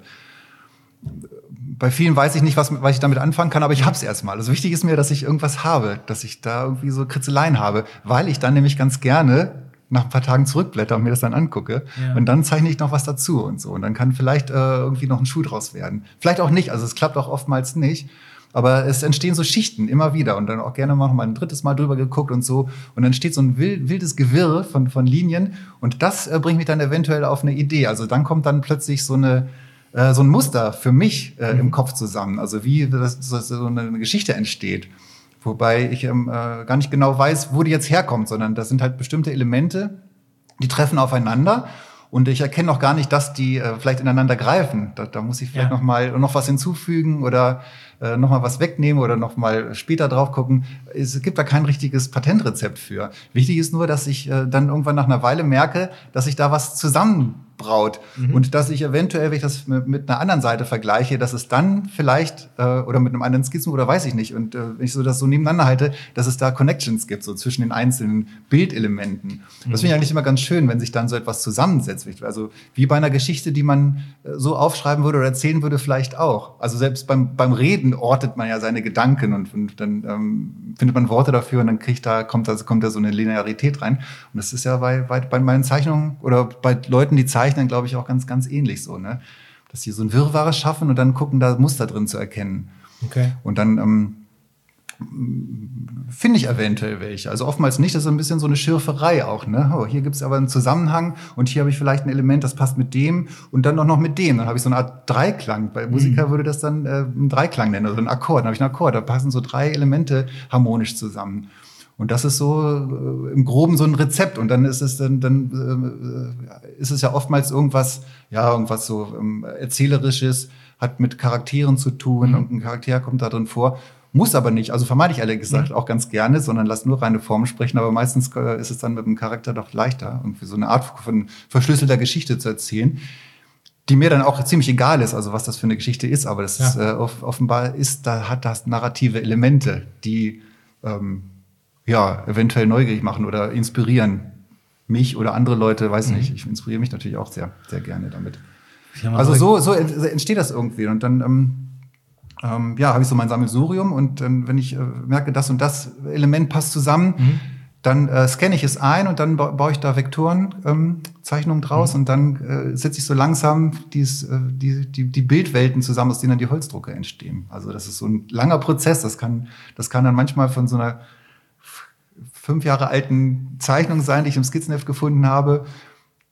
bei vielen weiß ich nicht, was, was ich damit anfangen kann, aber ich hab's erstmal. Also wichtig ist mir, dass ich irgendwas habe, dass ich da irgendwie so Kritzeleien habe, weil ich dann nämlich ganz gerne nach ein paar Tagen zurückblätter und mir das dann angucke. Ja. Und dann zeichne ich noch was dazu und so. Und dann kann vielleicht äh, irgendwie noch ein Schuh draus werden. Vielleicht auch nicht, also es klappt auch oftmals nicht. Aber es entstehen so Schichten immer wieder und dann auch gerne mal noch mal ein drittes Mal drüber geguckt und so. Und dann steht so ein wildes Gewirr von, von Linien und das äh, bringt mich dann eventuell auf eine Idee. Also dann kommt dann plötzlich so eine, äh, so ein Muster für mich äh, mhm. im Kopf zusammen. Also wie das, das, so eine Geschichte entsteht. Wobei ich ähm, äh, gar nicht genau weiß, wo die jetzt herkommt, sondern das sind halt bestimmte Elemente, die treffen aufeinander und ich erkenne noch gar nicht, dass die äh, vielleicht ineinander greifen. Da, da muss ich vielleicht ja. noch mal noch was hinzufügen oder äh, noch mal was wegnehmen oder noch mal später drauf gucken. Es gibt da kein richtiges Patentrezept für. Wichtig ist nur, dass ich äh, dann irgendwann nach einer Weile merke, dass ich da was zusammen braut. Mhm. Und dass ich eventuell, wenn ich das mit, einer anderen Seite vergleiche, dass es dann vielleicht, äh, oder mit einem anderen Skizzen oder weiß ich nicht, und äh, wenn ich so das so nebeneinander halte, dass es da Connections gibt, so zwischen den einzelnen Bildelementen. Mhm. Das finde ich eigentlich immer ganz schön, wenn sich dann so etwas zusammensetzt. Also wie bei einer Geschichte, die man äh, so aufschreiben würde oder erzählen würde, vielleicht auch. Also selbst beim, beim Reden ortet man ja seine Gedanken und, und dann ähm, findet man Worte dafür und dann kriegt da, kommt da, kommt da so eine Linearität rein. Und das ist ja bei, bei, bei meinen Zeichnungen oder bei Leuten, die zeichnen, zeichnen, glaube ich, auch ganz, ganz ähnlich so, ne? Dass sie so ein Wirrwarr schaffen und dann gucken, da Muster drin zu erkennen. Okay. Und dann ähm, finde ich eventuell welche. Also oftmals nicht, das ist ein bisschen so eine Schürferei auch. Ne? Oh, hier gibt es aber einen Zusammenhang und hier habe ich vielleicht ein Element, das passt mit dem und dann auch noch mit dem. Dann habe ich so eine Art Dreiklang. Bei Musiker mhm. würde das dann äh, einen Dreiklang nennen, oder also ein Akkord. Dann habe ich einen Akkord, da passen so drei Elemente harmonisch zusammen. Und das ist so äh, im Groben so ein Rezept. Und dann ist es dann, dann äh, ist es ja oftmals irgendwas, ja, irgendwas so ähm, erzählerisches, hat mit Charakteren zu tun mhm. und ein Charakter kommt da drin vor. Muss aber nicht. Also vermeide ich ehrlich gesagt mhm. auch ganz gerne, sondern lass nur reine Form sprechen. Aber meistens äh, ist es dann mit dem Charakter doch leichter, irgendwie so eine Art von verschlüsselter Geschichte zu erzählen die mir dann auch ziemlich egal ist, also was das für eine Geschichte ist, aber das ja. ist, äh, offenbar ist, da hat das narrative Elemente, die ähm, ja, eventuell neugierig machen oder inspirieren. Mich oder andere Leute, weiß mhm. nicht. Ich inspiriere mich natürlich auch sehr, sehr gerne damit. Also so, so entsteht das irgendwie. Und dann ähm, ähm, ja, habe ich so mein Sammelsurium und ähm, wenn ich äh, merke, das und das Element passt zusammen, mhm. dann äh, scanne ich es ein und dann ba baue ich da Vektoren, ähm, Zeichnungen draus mhm. und dann äh, setze ich so langsam dies, äh, die, die, die Bildwelten zusammen, aus denen dann die Holzdrucke entstehen. Also das ist so ein langer Prozess. Das kann, das kann dann manchmal von so einer fünf Jahre alten Zeichnung sein, die ich im Skizzenheft gefunden habe,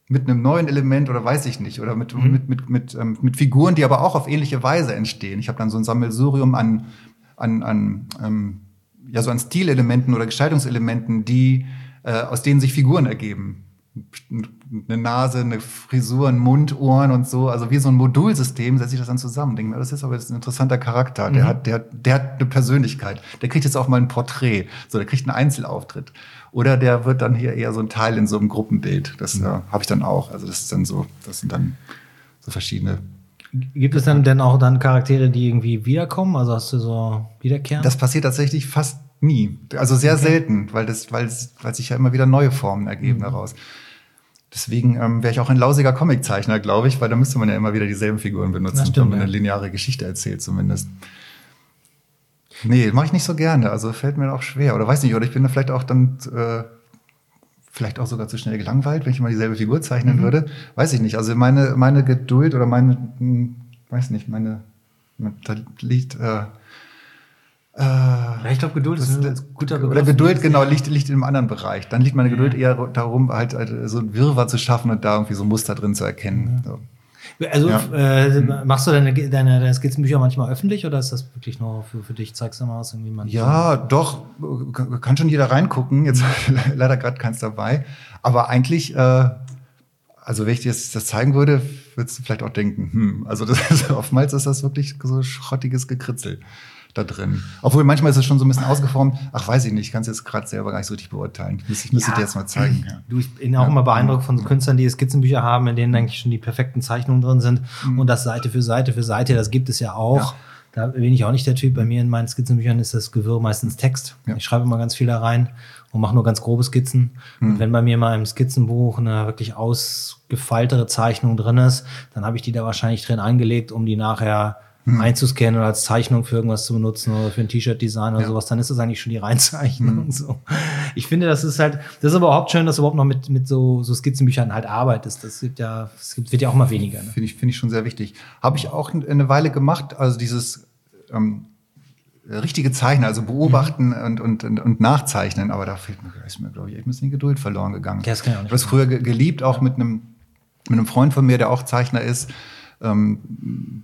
mit einem neuen Element oder weiß ich nicht, oder mit, mhm. mit, mit, mit, ähm, mit Figuren, die aber auch auf ähnliche Weise entstehen. Ich habe dann so ein Sammelsurium an, an, an, ähm, ja, so an Stilelementen oder Gestaltungselementen, die, äh, aus denen sich Figuren ergeben eine Nase, eine Frisur, ein Mund, Ohren und so. Also wie so ein Modulsystem setze ich das dann zusammen. Denke mir, das ist aber jetzt ein interessanter Charakter. Der, mhm. hat, der, der hat eine Persönlichkeit. Der kriegt jetzt auch mal ein Porträt. So, der kriegt einen Einzelauftritt. Oder der wird dann hier eher so ein Teil in so einem Gruppenbild. Das mhm. äh, habe ich dann auch. Also das ist dann so, das sind dann so verschiedene. Gibt es dann denn auch dann Charaktere, die irgendwie wiederkommen? Also hast du so Wiederkehren? Das passiert tatsächlich fast nie. Also sehr okay. selten, weil das, weil, weil sich ja immer wieder neue Formen ergeben mhm. daraus. Deswegen ähm, wäre ich auch ein lausiger Comiczeichner, glaube ich, weil da müsste man ja immer wieder dieselben Figuren benutzen, stimmt, wenn man eine lineare Geschichte erzählt zumindest. Nee, mache ich nicht so gerne. Also fällt mir auch schwer. Oder weiß nicht, oder ich bin da vielleicht auch dann äh, vielleicht auch sogar zu schnell gelangweilt, wenn ich mal dieselbe Figur zeichnen mhm. würde. Weiß ich nicht. Also meine, meine Geduld oder meine, hm, weiß nicht, meine, da liegt, äh, ja, ich glaube, Geduld ist ein guter Begriff. Oder Geduld, genau, liegt, liegt in einem anderen Bereich. Dann liegt meine Geduld ja. eher darum, halt, halt, so ein Wirrwarr zu schaffen und da irgendwie so ein Muster drin zu erkennen. Ja. So. Also ja. äh, machst du deine, deine, deine Skizzenbücher manchmal öffentlich oder ist das wirklich nur für, für dich? Zeigst du mal was irgendwie man Ja, doch, kann schon jeder reingucken. Jetzt (laughs) leider gerade keins dabei. Aber eigentlich, äh, also wenn ich dir jetzt das zeigen würde, würdest du vielleicht auch denken, hm, also das (laughs) oftmals ist das wirklich so schrottiges Gekritzel da drin. Obwohl manchmal ist es schon so ein bisschen ausgeformt. Ach, weiß ich nicht, ich kann es jetzt gerade selber gar nicht so richtig beurteilen. Ich müsste, ich müsste ja. dir jetzt mal zeigen. Ja. Du, ich bin auch ja. immer beeindruckt von so Künstlern, die Skizzenbücher haben, in denen eigentlich schon die perfekten Zeichnungen drin sind mhm. und das Seite für Seite für Seite, das gibt es ja auch. Da bin ich auch nicht der Typ. Bei mir in meinen Skizzenbüchern ist das Gewirr meistens Text. Ich schreibe immer ganz viel da rein und mache nur ganz grobe Skizzen. Mhm. Und wenn bei mir mal im Skizzenbuch eine wirklich ausgefeiltere Zeichnung drin ist, dann habe ich die da wahrscheinlich drin angelegt, um die nachher hm. einzuscannen oder als Zeichnung für irgendwas zu benutzen oder für ein T-Shirt-Design oder ja. sowas, dann ist das eigentlich schon die Reinzeichnung. Hm. So. Ich finde, das ist halt, das ist aber überhaupt schön, dass du überhaupt noch mit, mit so, so Skizzenbüchern halt arbeitest. Das gibt ja, das wird ja auch mal weniger. Ne? Finde ich, finde ich schon sehr wichtig. Habe ich auch eine Weile gemacht, also dieses ähm, richtige Zeichnen, also beobachten mhm. und, und, und, und, nachzeichnen, aber da fehlt mir, ist mir, glaube ich, echt ein bisschen Geduld verloren gegangen. Ja, das kann ich auch nicht ich habe es früher geliebt, auch mit einem, mit einem Freund von mir, der auch Zeichner ist. Ähm,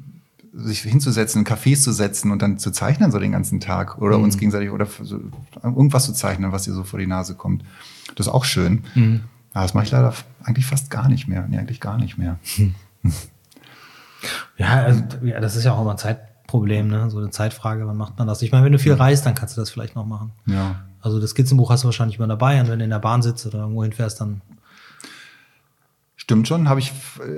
sich hinzusetzen, in Cafés zu setzen und dann zu zeichnen so den ganzen Tag oder mhm. uns gegenseitig oder so, irgendwas zu zeichnen, was dir so vor die Nase kommt. Das ist auch schön. Mhm. Aber das mache ich leider eigentlich fast gar nicht mehr. Nee, eigentlich gar nicht mehr. Mhm. Ja, also, ja, das ist ja auch immer ein Zeitproblem, ne? So eine Zeitfrage, wann macht man das? Ich meine, wenn du viel reist, dann kannst du das vielleicht noch machen. Ja. Also das Skizzenbuch hast du wahrscheinlich immer dabei und wenn du in der Bahn sitzt oder irgendwo hinfährst, dann Stimmt schon, habe ich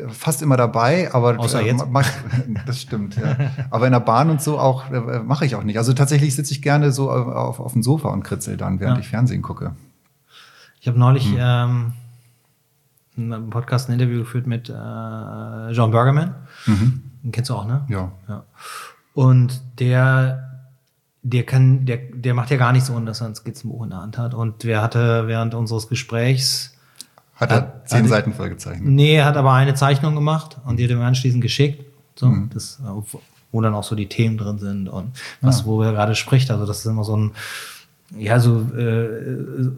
fast immer dabei, aber Außer äh, jetzt. (laughs) das stimmt. Ja. Aber in der Bahn und so auch äh, mache ich auch nicht. Also tatsächlich sitze ich gerne so auf, auf dem Sofa und kritzel dann, während ja. ich Fernsehen gucke. Ich habe neulich hm. ähm, einen Podcast, ein Interview geführt mit äh, John Bergerman. Mhm. Den kennst du auch, ne? Ja. ja. Und der, der kann, der, der macht ja gar nichts, ohne dass er ein Skizzenbuch in der Hand hat. Und der hatte während unseres Gesprächs hat er hat, zehn hat, Seiten voll gezeichnet? Nee, er hat aber eine Zeichnung gemacht und die hat er anschließend geschickt. So, mhm. das, wo dann auch so die Themen drin sind und was, ah. wo er gerade spricht. Also das ist immer so ein, ja, so, äh,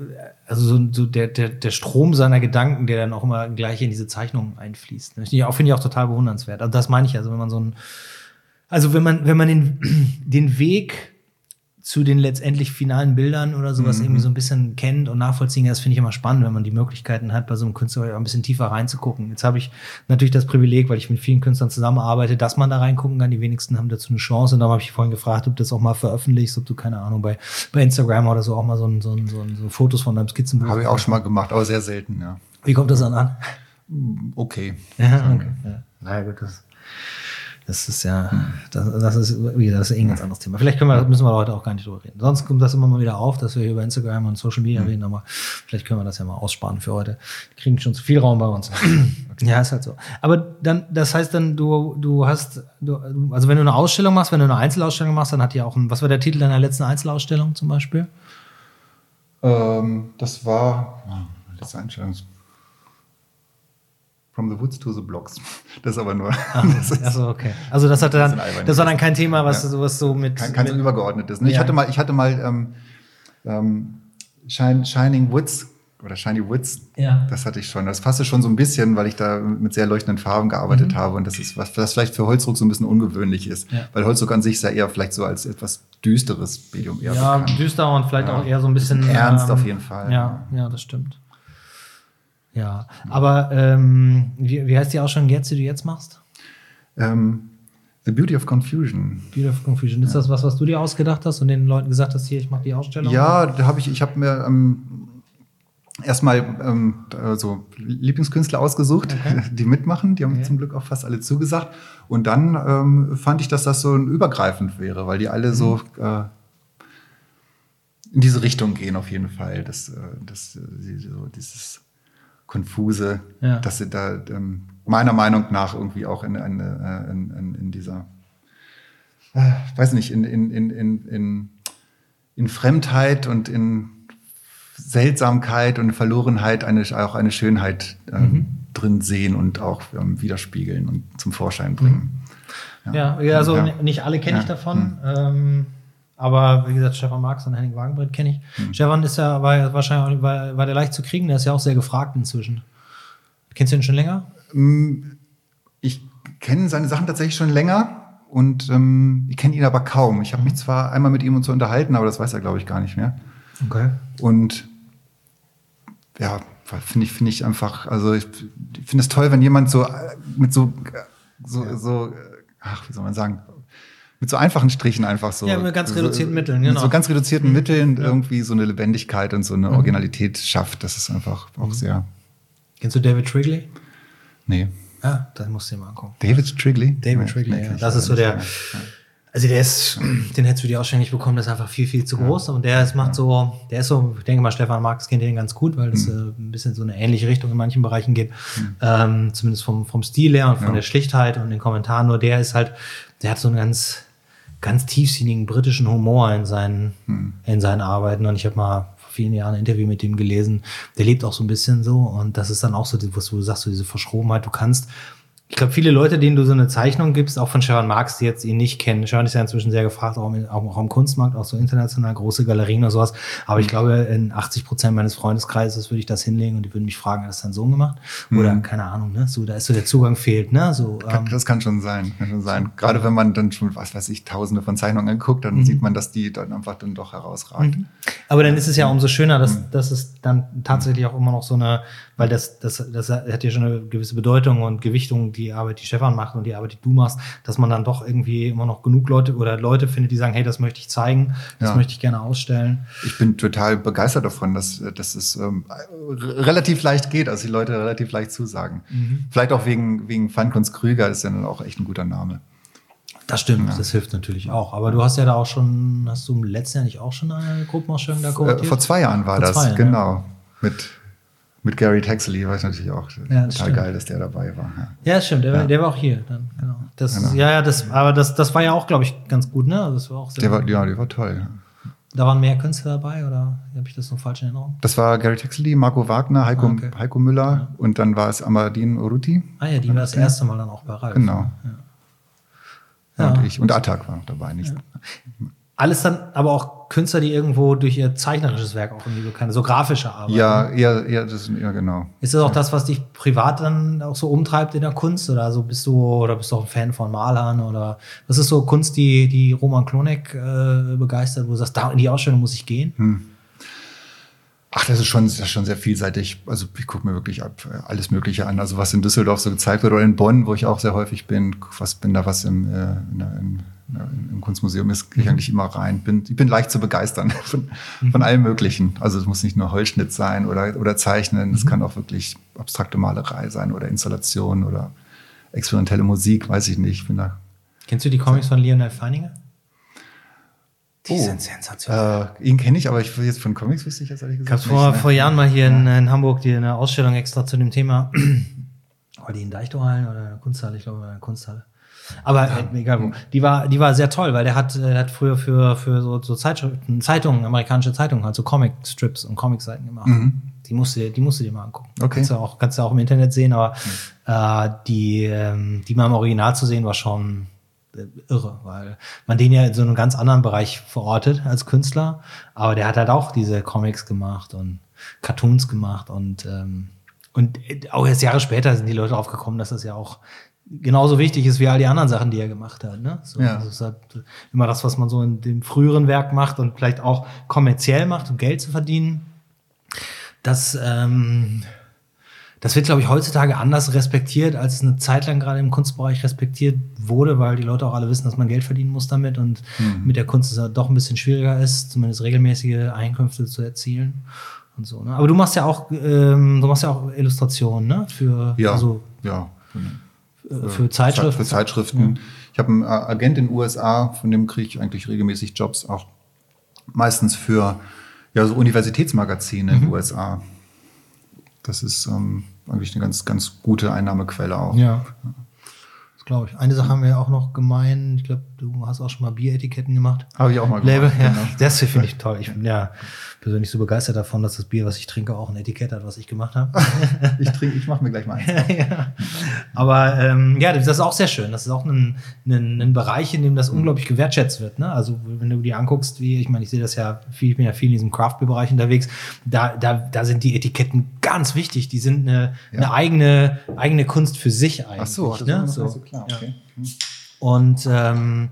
also so, so der, der, der Strom seiner Gedanken, der dann auch immer gleich in diese Zeichnung einfließt. Finde ich, auch, finde ich auch total bewundernswert. Also das meine ich, also wenn man so ein, also wenn man, wenn man den, (clears throat) den Weg zu den letztendlich finalen Bildern oder sowas mhm. irgendwie so ein bisschen kennt und nachvollziehen. Das finde ich immer spannend, wenn man die Möglichkeiten hat, bei so einem Künstler ein bisschen tiefer reinzugucken. Jetzt habe ich natürlich das Privileg, weil ich mit vielen Künstlern zusammenarbeite, dass man da reingucken kann. Die wenigsten haben dazu eine Chance. Und darum habe ich vorhin gefragt, ob du das auch mal veröffentlichst, ob du, keine Ahnung, bei, bei Instagram oder so auch mal so, ein, so, ein, so, ein, so Fotos von deinem Skizzenbuch. Habe ich auch schon mal gemacht, aber sehr selten, ja. Wie kommt das dann an? Okay. (laughs) Ja, okay. Ja. Na ja, gut, das das ist ja, das, das ist, wie gesagt, das ist eh ein ganz anderes Thema. Vielleicht können wir, müssen wir heute auch gar nicht drüber reden. Sonst kommt das immer mal wieder auf, dass wir hier über Instagram und Social Media mhm. reden, aber vielleicht können wir das ja mal aussparen für heute. Wir kriegen schon zu viel Raum bei uns. (clears throat) Okay. Ja, ist halt so. Aber dann, das heißt dann, du, du hast, du, also wenn du eine Ausstellung machst, wenn du eine Einzelausstellung machst, dann hat die auch ein, was war der Titel deiner letzten Einzelausstellung zum Beispiel? Ähm, das war, oh, letzte Einstellung, From the Woods to the Blocks. (laughs) Das ist aber nur. (laughs) Ist, also okay. Also das hatte dann, das, war dann kein Thema, was ja. sowas so mit. Kein, kein mit, so übergeordnetes. Ne? Ja. Ich hatte mal, ich hatte mal ähm, ähm, Shining Woods oder Shiny Woods. Ja. Das hatte ich schon. Das passte schon so ein bisschen, weil ich da mit sehr leuchtenden Farben gearbeitet mhm. habe und das ist was, was vielleicht für Holzdruck so ein bisschen ungewöhnlich ist, ja. weil Holzdruck an sich ist ja eher vielleicht so als etwas düsteres Medium eher Ja, bekannt. düster und vielleicht ja. auch eher so ein bisschen ernst ähm, auf jeden Fall. Ja, ja, das stimmt. Ja, aber ähm, wie, wie heißt die Ausstellung jetzt, die du jetzt machst? Ähm, The Beauty of Confusion. Beauty of Confusion. Ist ja. das was, was du dir ausgedacht hast und den Leuten gesagt hast, hier, ich mache die Ausstellung? Ja, da habe ich, ich habe mir ähm, erstmal ähm, so Lieblingskünstler ausgesucht, okay. (laughs) die mitmachen. Die haben okay. zum Glück auch fast alle zugesagt. Und dann ähm, fand ich, dass das so ein übergreifend wäre, weil die alle mhm. so äh, in diese Richtung gehen auf jeden Fall. Das, äh, das, so dieses konfuse, ja. dass sie da ähm, meiner Meinung nach irgendwie auch in, in, äh, in, in, in dieser, äh, weiß nicht, in, in, in, in, in Fremdheit und in Seltsamkeit und Verlorenheit eine, auch eine Schönheit ähm, mhm. drin sehen und auch ähm, widerspiegeln und zum Vorschein bringen. Mhm. Ja, ja, also ja. nicht alle kenne ich davon. Mhm. Ähm, aber wie gesagt, Stefan Marx und Henning Wagenbrett kenne ich. Mhm. Stefan ist ja, war wahrscheinlich war, war der leicht zu kriegen, der ist ja auch sehr gefragt inzwischen. Kennst du ihn schon länger? Mm, ich kenne seine Sachen tatsächlich schon länger und ähm, ich kenne ihn aber kaum. Ich habe mich zwar einmal mit ihm und so unterhalten, aber das weiß er, glaube ich, gar nicht mehr. Okay. Und ja, finde ich, finde ich einfach, also ich, finde es toll, wenn jemand so äh, mit so, so, ja. so, ach, wie soll man sagen, mit so einfachen Strichen einfach so. Ja, mit ganz reduzierten so, Mitteln, genau. Mit so ganz reduzierten mhm. Mitteln ja. irgendwie so eine Lebendigkeit und so eine mhm. Originalität schafft. Das ist einfach auch mhm. sehr. Kennst du David Trigley? Nee. Ja, das musst du dir mal angucken. David Trigley? David Trigley, ja. Das ist so der. Also der ist, (clears throat) den hättest du dir ausständig bekommen, das ist einfach viel, viel zu groß. Und der ist, macht so, der ist so, ich denke mal, Stefan Marx kennt den ganz gut, weil das mhm. äh, ein bisschen so eine ähnliche Richtung in manchen Bereichen geht. Mhm. Ähm, zumindest vom, vom Stil her und von ja. der Schlichtheit und den Kommentaren. Nur der ist halt, der hat so einen ganz, ganz tiefsinnigen britischen Humor in seinen, mhm. in seinen Arbeiten. Und ich habe mal vor vielen Jahren ein Interview mit ihm gelesen. Der lebt auch so ein bisschen so. Und das ist dann auch so, was du sagst, so diese Verschrobenheit. Du kannst ich glaube, viele Leute, denen du so eine Zeichnung gibst, auch von Sharon Marx, die jetzt ihn nicht kennen. Sharon ist ja inzwischen sehr gefragt, auch, im, auch im Kunstmarkt, auch so international, große Galerien oder sowas. Aber ich mhm. glaube, in 80 Prozent meines Freundeskreises würde ich das hinlegen und die würden mich fragen, hat das dein Sohn gemacht? Oder, mhm. keine Ahnung, ne? So, da ist so der Zugang fehlt, ne? So, ähm, das kann schon sein, kann schon sein. Gerade wenn man dann schon, was weiß ich, tausende von Zeichnungen anguckt, dann mhm. sieht man, dass die dann einfach dann doch herausragen. Mhm. Aber dann ist es ja umso schöner, dass, mhm. dass es dann tatsächlich auch immer noch so eine, weil das, das, das hat ja schon eine gewisse Bedeutung und Gewichtung, die Arbeit, die Stefan macht und die Arbeit, die du machst, dass man dann doch irgendwie immer noch genug Leute oder Leute findet, die sagen, hey, das möchte ich zeigen, das ja. möchte ich gerne ausstellen. Ich bin total begeistert davon, dass, dass es ähm, relativ leicht geht, also die Leute relativ leicht zusagen. Mhm. Vielleicht auch wegen, wegen Feinkunst Krüger, ist ja dann auch echt ein guter Name. Das stimmt, ja. das hilft natürlich auch. Aber du hast ja da auch schon, hast du im letzten Jahr nicht auch schon eine Gruppenausstellung da kommentiert? Vor zwei Jahren war Vor das, Jahren, genau. Ja. Mit mit Gary Taxley war ich natürlich auch ja, total stimmt. geil, dass der dabei war. Ja, ja stimmt, der, ja. der, war auch hier dann, genau. Das, genau. Ja, ja, das, aber das, das war ja auch, glaube ich, ganz gut, ne? Das war auch sehr der war, ja, der war toll. Da waren mehr Künstler dabei oder habe ich das noch falsch in Erinnerung? Das war Gary Taxley, Marco Wagner, Heiko, ah, okay. Heiko Müller und dann war es Amadine Uruti. Ah ja, die war das erste Mal dann auch bei Ralf. Genau. Ja. Und ich und Attack war noch dabei. Nicht. Alles dann aber auch Künstler, die irgendwo durch ihr zeichnerisches Werk auch irgendwie bekannt so grafische Arbeit. Ja, ja, ja, das, ja, genau. Ist das auch das, was dich privat dann auch so umtreibt in der Kunst? Oder so bist du, oder bist du auch ein Fan von Malern? Oder was ist so Kunst, die, die Roman Klonek äh, begeistert, wo du sagst, da in die Ausstellung muss ich gehen? Hm. Ach, das ist schon, das ist schon sehr vielseitig. Also ich gucke mir wirklich ab, alles Mögliche an. Also was in Düsseldorf so gezeigt wird oder in Bonn, wo ich auch sehr häufig bin, was bin da was im, äh, in, in im Kunstmuseum ist, gehe ich mhm. eigentlich immer rein. Bin, ich bin leicht zu begeistern (laughs) von, von allem Möglichen. Also es muss nicht nur Holzschnitt sein oder, oder Zeichnen, es mhm. kann auch wirklich abstrakte Malerei sein oder Installation oder experimentelle Musik, weiß ich nicht. Ich bin da Kennst du die Comics von Lionel Feininger? Die oh, sind sensationell. Äh, ihn kenne ich, aber ich will jetzt von Comics wüsste ich jetzt ehrlich gesagt. Ich habe vor, ne? vor Jahren mal hier ja. in, in, Hamburg die, eine Ausstellung extra zu dem Thema. (clears throat) War die in Deichtorhallen oder in der Kunsthalle? Ich glaube, in der Kunsthalle. Aber ja. äh, egal wo. Die war, die war sehr toll, weil der hat, der hat früher für, für so, so Zeitschriften, Zeitungen, amerikanische Zeitungen, halt so Comic-Strips und Comic-Seiten gemacht. Mhm. Die musst du, die musst du dir mal angucken. Okay. Kannst du auch, kannst du auch im Internet sehen, aber mhm. äh, die, ähm, die mal im Original zu sehen, war schon äh, irre, weil man den ja in so einem ganz anderen Bereich verortet als Künstler. Aber der hat halt auch diese Comics gemacht und Cartoons gemacht und ähm, und auch erst Jahre später sind die Leute drauf gekommen, dass das ja auch genauso wichtig ist wie all die anderen Sachen, die er gemacht hat. Ne? So, ja. Das ist halt immer das, was man so in dem früheren Werk macht und vielleicht auch kommerziell macht, um Geld zu verdienen. Das, ähm, das wird, glaube ich, heutzutage anders respektiert, als es eine Zeit lang gerade im Kunstbereich respektiert wurde, weil die Leute auch alle wissen, dass man Geld verdienen muss damit und mhm. mit der Kunst es halt doch ein bisschen schwieriger ist, zumindest regelmäßige Einkünfte zu erzielen und so. Ne? Aber du machst ja auch, ähm, du machst ja auch Illustrationen, ne? Für ja, also, ja. Äh, für Zeitschriften. Für Zeitschriften. Ja. Ich habe einen Agent in den USA, von dem kriege ich eigentlich regelmäßig Jobs, auch meistens für ja, so Universitätsmagazine mhm. in den USA. Das ist ähm, eigentlich eine ganz, ganz gute Einnahmequelle auch. Ja. glaube ich. Eine Sache haben wir ja auch noch gemein. Ich glaube, du hast auch schon mal Bieretiketten gemacht. Habe ich auch mal Label, gemacht. ja. genau. Das finde ich toll. Ich ja persönlich so begeistert davon, dass das Bier, was ich trinke, auch ein Etikett hat, was ich gemacht habe. (laughs) Ich trinke, ich mache mir gleich mal eins. (laughs) ja. Aber ähm, ja, das ist auch sehr schön. Das ist auch ein, ein, ein Bereich, in dem das unglaublich gewertschätzt wird. Ne? Also wenn du dir anguckst, wie, ich meine, ich sehe das ja viel, ich bin ja viel in diesem Craft-Bereich unterwegs, da, da, da sind die Etiketten ganz wichtig. Die sind eine, Ja. eine eigene, eigene Kunst für sich eigentlich. Ach so, das ne? noch so. so klar. Ja. Okay. Hm. Und, ähm,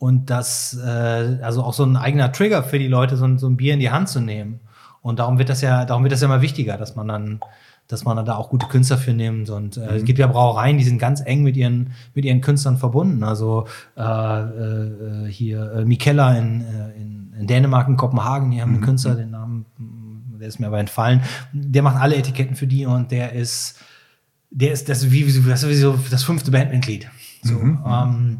und das, äh, also auch so ein eigener Trigger für die Leute, so ein, so ein Bier in die Hand zu nehmen. Und darum wird das ja, darum wird das ja immer wichtiger, dass man dann, dass man dann da auch gute Künstler für nimmt. Und äh, es gibt ja Brauereien, die sind ganz eng mit ihren, mit ihren Künstlern verbunden. Also äh, äh, hier äh, Mikella in, äh, in, in Dänemark, in Kopenhagen, die haben einen Künstler, den Namen, mh, der ist mir aber entfallen. Der macht alle Etiketten für die und der ist, der ist das wie, wie- das ist wie so das fünfte Bandmitglied. So, ähm,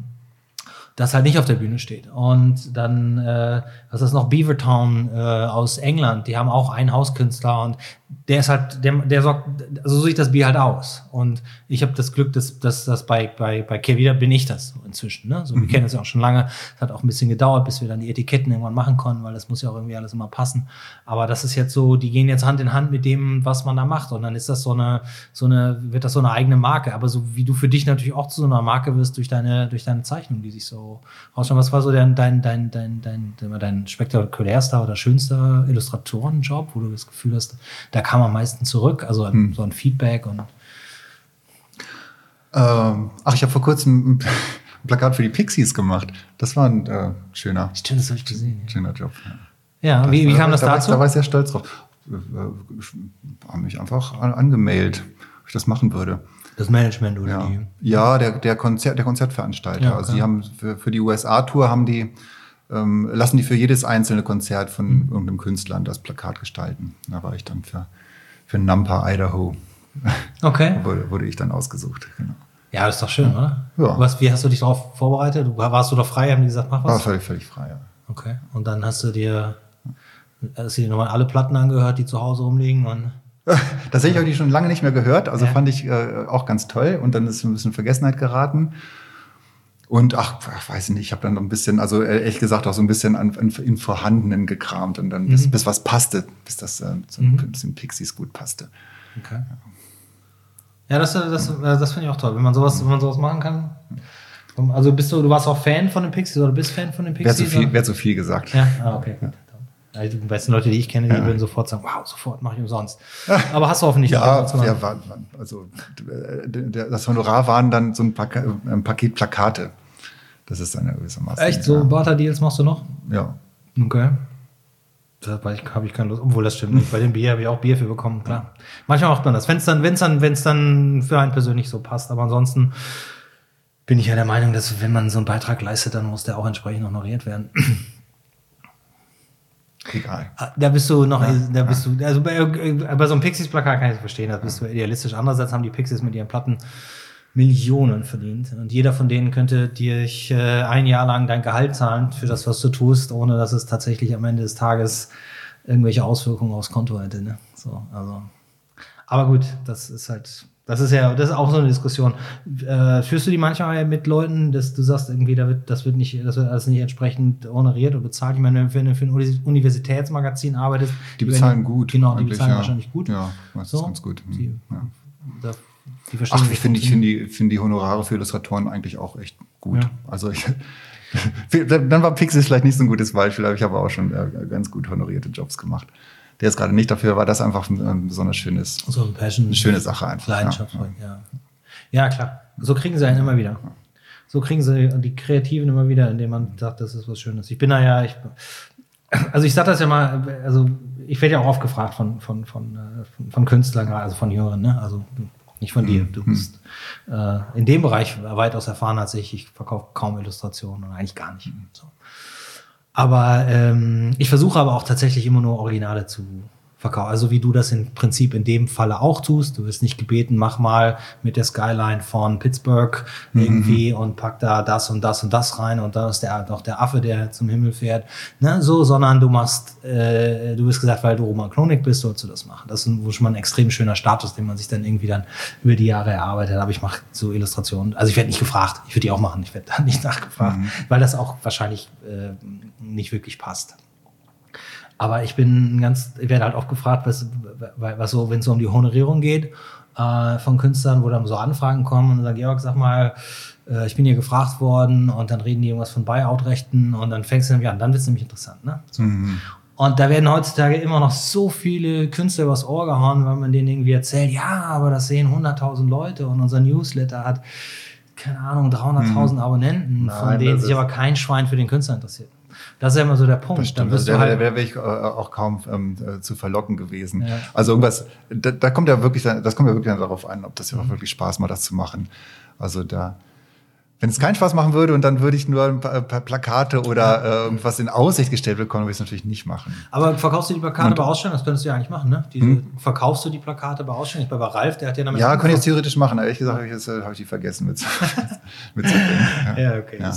das halt nicht auf der Bühne steht. Und dann, äh, was ist noch, Beavertown äh, aus England, die haben auch einen Hauskünstler und der ist halt, der, der sorgt, also so sieht das Bier halt aus. Und ich habe das Glück, dass, dass das bei, bei, bei Kehrwieder bin ich das so inzwischen. Ne? So, Wir kennen uns ja auch schon lange. Es hat auch ein bisschen gedauert, bis wir dann die Etiketten irgendwann machen konnten, weil das muss ja auch irgendwie alles immer passen. Aber das ist jetzt so, die gehen jetzt Hand in Hand mit dem, was man da macht. Und dann ist das so eine, so eine, wird das so eine eigene Marke. Aber so wie du für dich natürlich auch zu so einer Marke wirst durch deine, durch deine Zeichnung, die sich so ausschauen. Was war so dein, dein, dein, dein, dein, dein, dein spektakulärster oder schönster Illustratorenjob, wo du das Gefühl hast, da kam am meisten zurück? Also Hm. so ein Feedback und Ähm, ach, ich habe vor kurzem ein (laughs) Plakat für die Pixies gemacht. Das war ein äh, schöner, stimmt, das habe ich gesehen. schöner Job. Ja. Ja, wie, wie kam das da, war dazu? Da war ich sehr stolz drauf. Äh, äh, Haben mich einfach an- angemeldet, ob ich das machen würde. Das Management oder Ja, die? ja der, der, Konzert, der Konzertveranstalter. Ja, Also okay. die haben für, für die USA-Tour haben die, ähm, lassen die für jedes einzelne Konzert von Mhm. irgendeinem Künstler das Plakat gestalten. Da war ich dann für, für Nampa, Idaho, (laughs) Okay. wurde, wurde ich dann ausgesucht. Genau. Ja, das ist doch schön, oder? Ja. Was, wie hast du dich darauf vorbereitet? Du, warst du doch frei, haben die gesagt, mach War was? völlig, völlig frei, ja. Okay. Und dann hast du dir, hast du dir nochmal alle Platten angehört, die zu Hause rumliegen und (laughs) Tatsächlich habe ich die schon lange nicht mehr gehört, also Ja. fand ich äh, auch ganz toll und dann ist ein bisschen Vergessenheit geraten. Und ach, weiß ich nicht, ich habe dann noch ein bisschen, also äh, ehrlich gesagt auch so ein bisschen an, an, in Vorhandenen gekramt und dann bis, Mhm. bis was passte, bis das äh, zu, Mhm. den Pixies gut passte. Okay. Ja, das, das, das finde ich auch toll, wenn man sowas, wenn man sowas machen kann. Also bist du, du warst auch Fan von den Pixies oder bist Fan von den Wäre Pixies? zu viel, wär zu viel gesagt. Ja, ah, okay. gut. Also die besten Leute, die ich kenne, die Ja. würden sofort sagen, wow, sofort, mache ich umsonst. Aber hast du hoffentlich Ja, ja war, also äh, der- das Honorar waren dann so ein, Paka ein Paket Plakate. Das ist eine gewissermaßen. Echt, so ja. Barter-Deals machst du noch? Ja. Okay. Da habe ich, keine Lust. Obwohl, das stimmt nicht. Bei dem Bier habe ich auch Bier für bekommen, klar. Manchmal macht man das, wenn es dann, wenn's dann, wenn's dann für einen persönlich so passt. Aber ansonsten bin ich ja der Meinung, dass wenn man so einen Beitrag leistet, dann muss der auch entsprechend honoriert werden. (clears throat) Egal. Ah, Da bist du noch, da bist du, also bei, bei so einem Pixies-Plakat kann ich das verstehen, da bist du idealistisch. Andererseits haben die Pixies mit ihren Platten Millionen verdient. Und jeder von denen könnte dir äh, ein Jahr lang dein Gehalt zahlen für das, was du tust, ohne dass es tatsächlich am Ende des Tages irgendwelche Auswirkungen aufs Konto hätte. Ne? So, also. Aber gut, das ist halt, das ist ja, das ist auch so eine Diskussion. Äh, führst du die manchmal mit Leuten, dass du sagst, irgendwie, da wird, das wird nicht, das wird alles nicht entsprechend honoriert oder bezahlt? Ich meine, wenn du für ein Uni- Universitätsmagazin arbeitest, Die bezahlen gut. Genau, die bezahlen ja. wahrscheinlich gut. Ja, das So, ist ganz gut. Die, ja. da, die verstehen Ach, ich finde finde die, finde die Honorare für Illustratoren eigentlich auch echt gut. Ja. Also ich, (laughs) dann war Pixies vielleicht nicht so ein gutes Beispiel, aber ich habe auch schon äh, ganz gut honorierte Jobs gemacht. Der ist gerade nicht dafür, war das einfach ein, besonders schönes, So ein Passion. eine schöne Sache einfach. Leidenschaft, Ja. ja. ja. klar. So kriegen sie einen immer wieder. So kriegen sie die Kreativen immer wieder, indem man sagt, das ist was Schönes. Ich bin da ja, ich, also ich sag das ja mal, also ich werde ja auch oft gefragt von, von, von, äh, von, von Künstlern, gerade, also von Jüngeren, ne? Also nicht von dir. Du bist äh, in dem Bereich weitaus erfahrener als ich. Ich verkaufe kaum Illustrationen und eigentlich gar nicht. So. Aber ähm, ich versuche aber auch tatsächlich immer nur Originale zu Verkauf. Also wie du das im Prinzip in dem Falle auch tust. Du wirst nicht gebeten, mach mal mit der Skyline von Pittsburgh irgendwie mhm. und pack da das und das und das rein und da ist der noch der Affe, der zum Himmel fährt. Ne? So, sondern du machst, äh, du bist gesagt, weil du Roman Kronik bist, sollst du das machen. Das ist schon mal ein extrem schöner Status, den man sich dann irgendwie dann über die Jahre erarbeitet. Aber ich mache so Illustrationen. Also ich werde nicht gefragt. Ich würde die auch machen. Ich werde da nicht nachgefragt, mhm. weil das auch wahrscheinlich äh, nicht wirklich passt. Aber ich bin ganz, ich werde halt oft gefragt, was, was so, wenn es so um die Honorierung geht äh, von Künstlern, wo dann so Anfragen kommen und dann sagt, Georg, sag mal, äh, ich bin hier gefragt worden und dann reden die irgendwas von Buyout-Rechten und dann fängst du nämlich an, dann wird es nämlich interessant. Ne? So. Mhm. Und da werden heutzutage immer noch so viele Künstler übers Ohr gehauen, weil man denen irgendwie erzählt, ja, aber das sehen 100.000 Leute und unser Newsletter hat, keine Ahnung, 300.000 mhm. Abonnenten, Nein, von denen sich aber kein Schwein für den Künstler interessiert. Das ist ja immer so der Punkt. Das Dann also, halt wäre wär ich äh, auch kaum ähm, äh, zu verlocken gewesen. Ja. Also irgendwas, da, da, kommt ja wirklich, das kommt ja wirklich darauf an, ob das ja auch mhm. wirklich Spaß macht, das zu machen. Also da, wenn es keinen Spaß machen würde und dann würde ich nur ein paar, Plakate oder äh, irgendwas in Aussicht gestellt bekommen, würde ich es natürlich nicht machen. Aber verkaufst du die Plakate und, bei Ausstellungen? Das könntest du ja eigentlich machen, ne? Diese, hm? Verkaufst du die Plakate bei Ausstellungen? Ich bei Ralf, der hat ja damit. Ja, könnte ich jetzt theoretisch machen. Ehrlich gesagt habe ich, hab ich die vergessen mit, (laughs) mit ja. (laughs) ja, okay. Ja.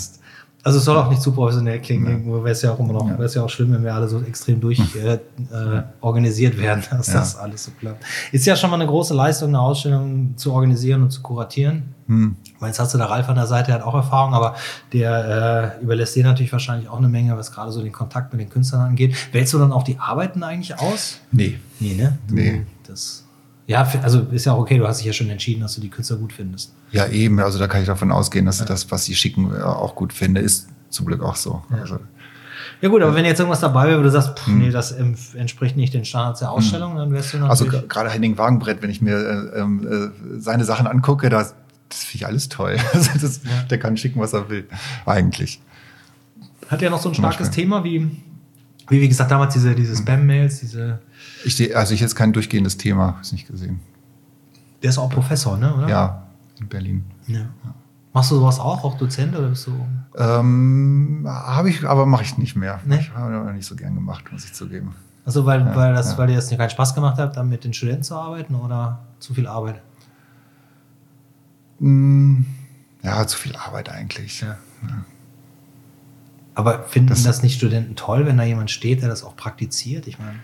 Also es soll auch nicht zu professionell klingen. Irgendwo wäre es ja auch immer noch, wäre es ja auch schlimm, wenn wir alle so extrem durch äh, äh, organisiert werden, (laughs) dass ja. das alles so klappt. Ist ja schon mal eine große Leistung, eine Ausstellung zu organisieren und zu kuratieren. Hm. Jetzt hast du da Ralf an der Seite, der hat auch Erfahrung, aber der äh, überlässt dir natürlich wahrscheinlich auch eine Menge, was gerade so den Kontakt mit den Künstlern angeht. Wählst du dann auch die Arbeiten eigentlich aus? Nee. Nee, ne? Du, nee. Das ja, also ist ja auch okay, du hast dich ja schon entschieden, dass du die Künstler gut findest. Ja, eben, also da kann ich davon ausgehen, dass ja. ich das, was sie schicken, auch gut finde. Ist zum Glück auch so. Ja. Also, ja gut, aber wenn jetzt irgendwas dabei wäre, wo du sagst, pff, hm. nee, das entspricht nicht den Standards der Ausstellung, hm. dann wärst du natürlich... Also gerade Henning Wagenbrett, wenn ich mir äh, ähm, äh, seine Sachen angucke, da, das finde ich alles toll. (laughs) Also das, ja. Der kann schicken, was er will, eigentlich. Hat er noch so ein starkes Thema wie, wie, wie gesagt, damals diese, diese hm. Spam-Mails, diese ich sehe, also ich jetzt kein durchgehendes Thema, ist nicht gesehen. Der ist auch Professor, ne? Oder? Ja, in Berlin. Ja. ja. Machst du sowas auch, auch Dozent oder bist du? Ähm, habe ich, aber mache ich nicht mehr. Nee? Ich habe nicht so gern gemacht, muss ich zugeben. Also weil, ja, weil, das, ja. weil dir das keinen Spaß gemacht hat, dann mit den Studenten zu arbeiten oder zu viel Arbeit? Mm, ja, zu viel Arbeit eigentlich. Ja. Aber finden das, das nicht Studenten toll, wenn da jemand steht, der das auch praktiziert? Ich meine.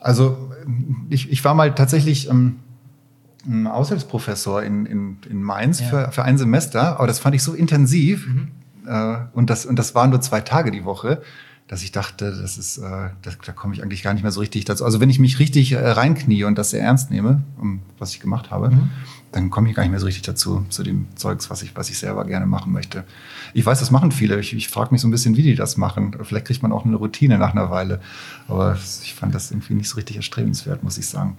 Also ich, ich war mal tatsächlich ähm, Aushilfsprofessor in, in, in Mainz ja. für, für ein Semester, aber das fand ich so intensiv mhm. äh, und, das, und das waren nur zwei Tage die Woche, dass ich dachte, das ist, äh, das, da komme ich eigentlich gar nicht mehr so richtig dazu. Also wenn ich mich richtig äh, reinknie und das sehr ernst nehme, um, was ich gemacht habe, mhm dann komme ich gar nicht mehr so richtig dazu, zu dem Zeugs, was ich, was ich selber gerne machen möchte. Ich weiß, das machen viele. Ich, ich frage mich so ein bisschen, wie die das machen. Vielleicht kriegt man auch eine Routine nach einer Weile. Aber ich fand das irgendwie nicht so richtig erstrebenswert, muss ich sagen.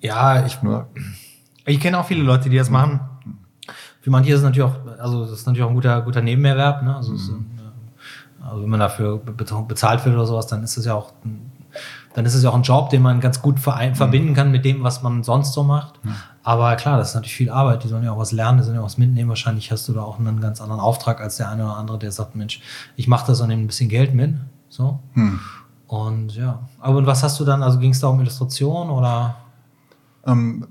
Ja, ich nur. Ich kenne auch viele Leute, die das machen. Für manche ist es natürlich auch, also das ist natürlich auch ein guter, guter Nebenerwerb. Ne? Also, mhm. also wenn man dafür bezahlt wird oder sowas, dann ist es ja auch dann ist es ja auch ein Job, den man ganz gut mhm. verbinden kann mit dem, was man sonst so macht. Mhm. Aber klar, das ist natürlich viel Arbeit. Die sollen ja auch was lernen, die sollen ja auch was mitnehmen. Wahrscheinlich hast du da auch einen ganz anderen Auftrag als der eine oder andere, der sagt, Mensch, ich mache das und nehme ein bisschen Geld mit. So. Hm. Und ja. Aber und was hast du dann? Also ging es da um Illustration oder? Ähm,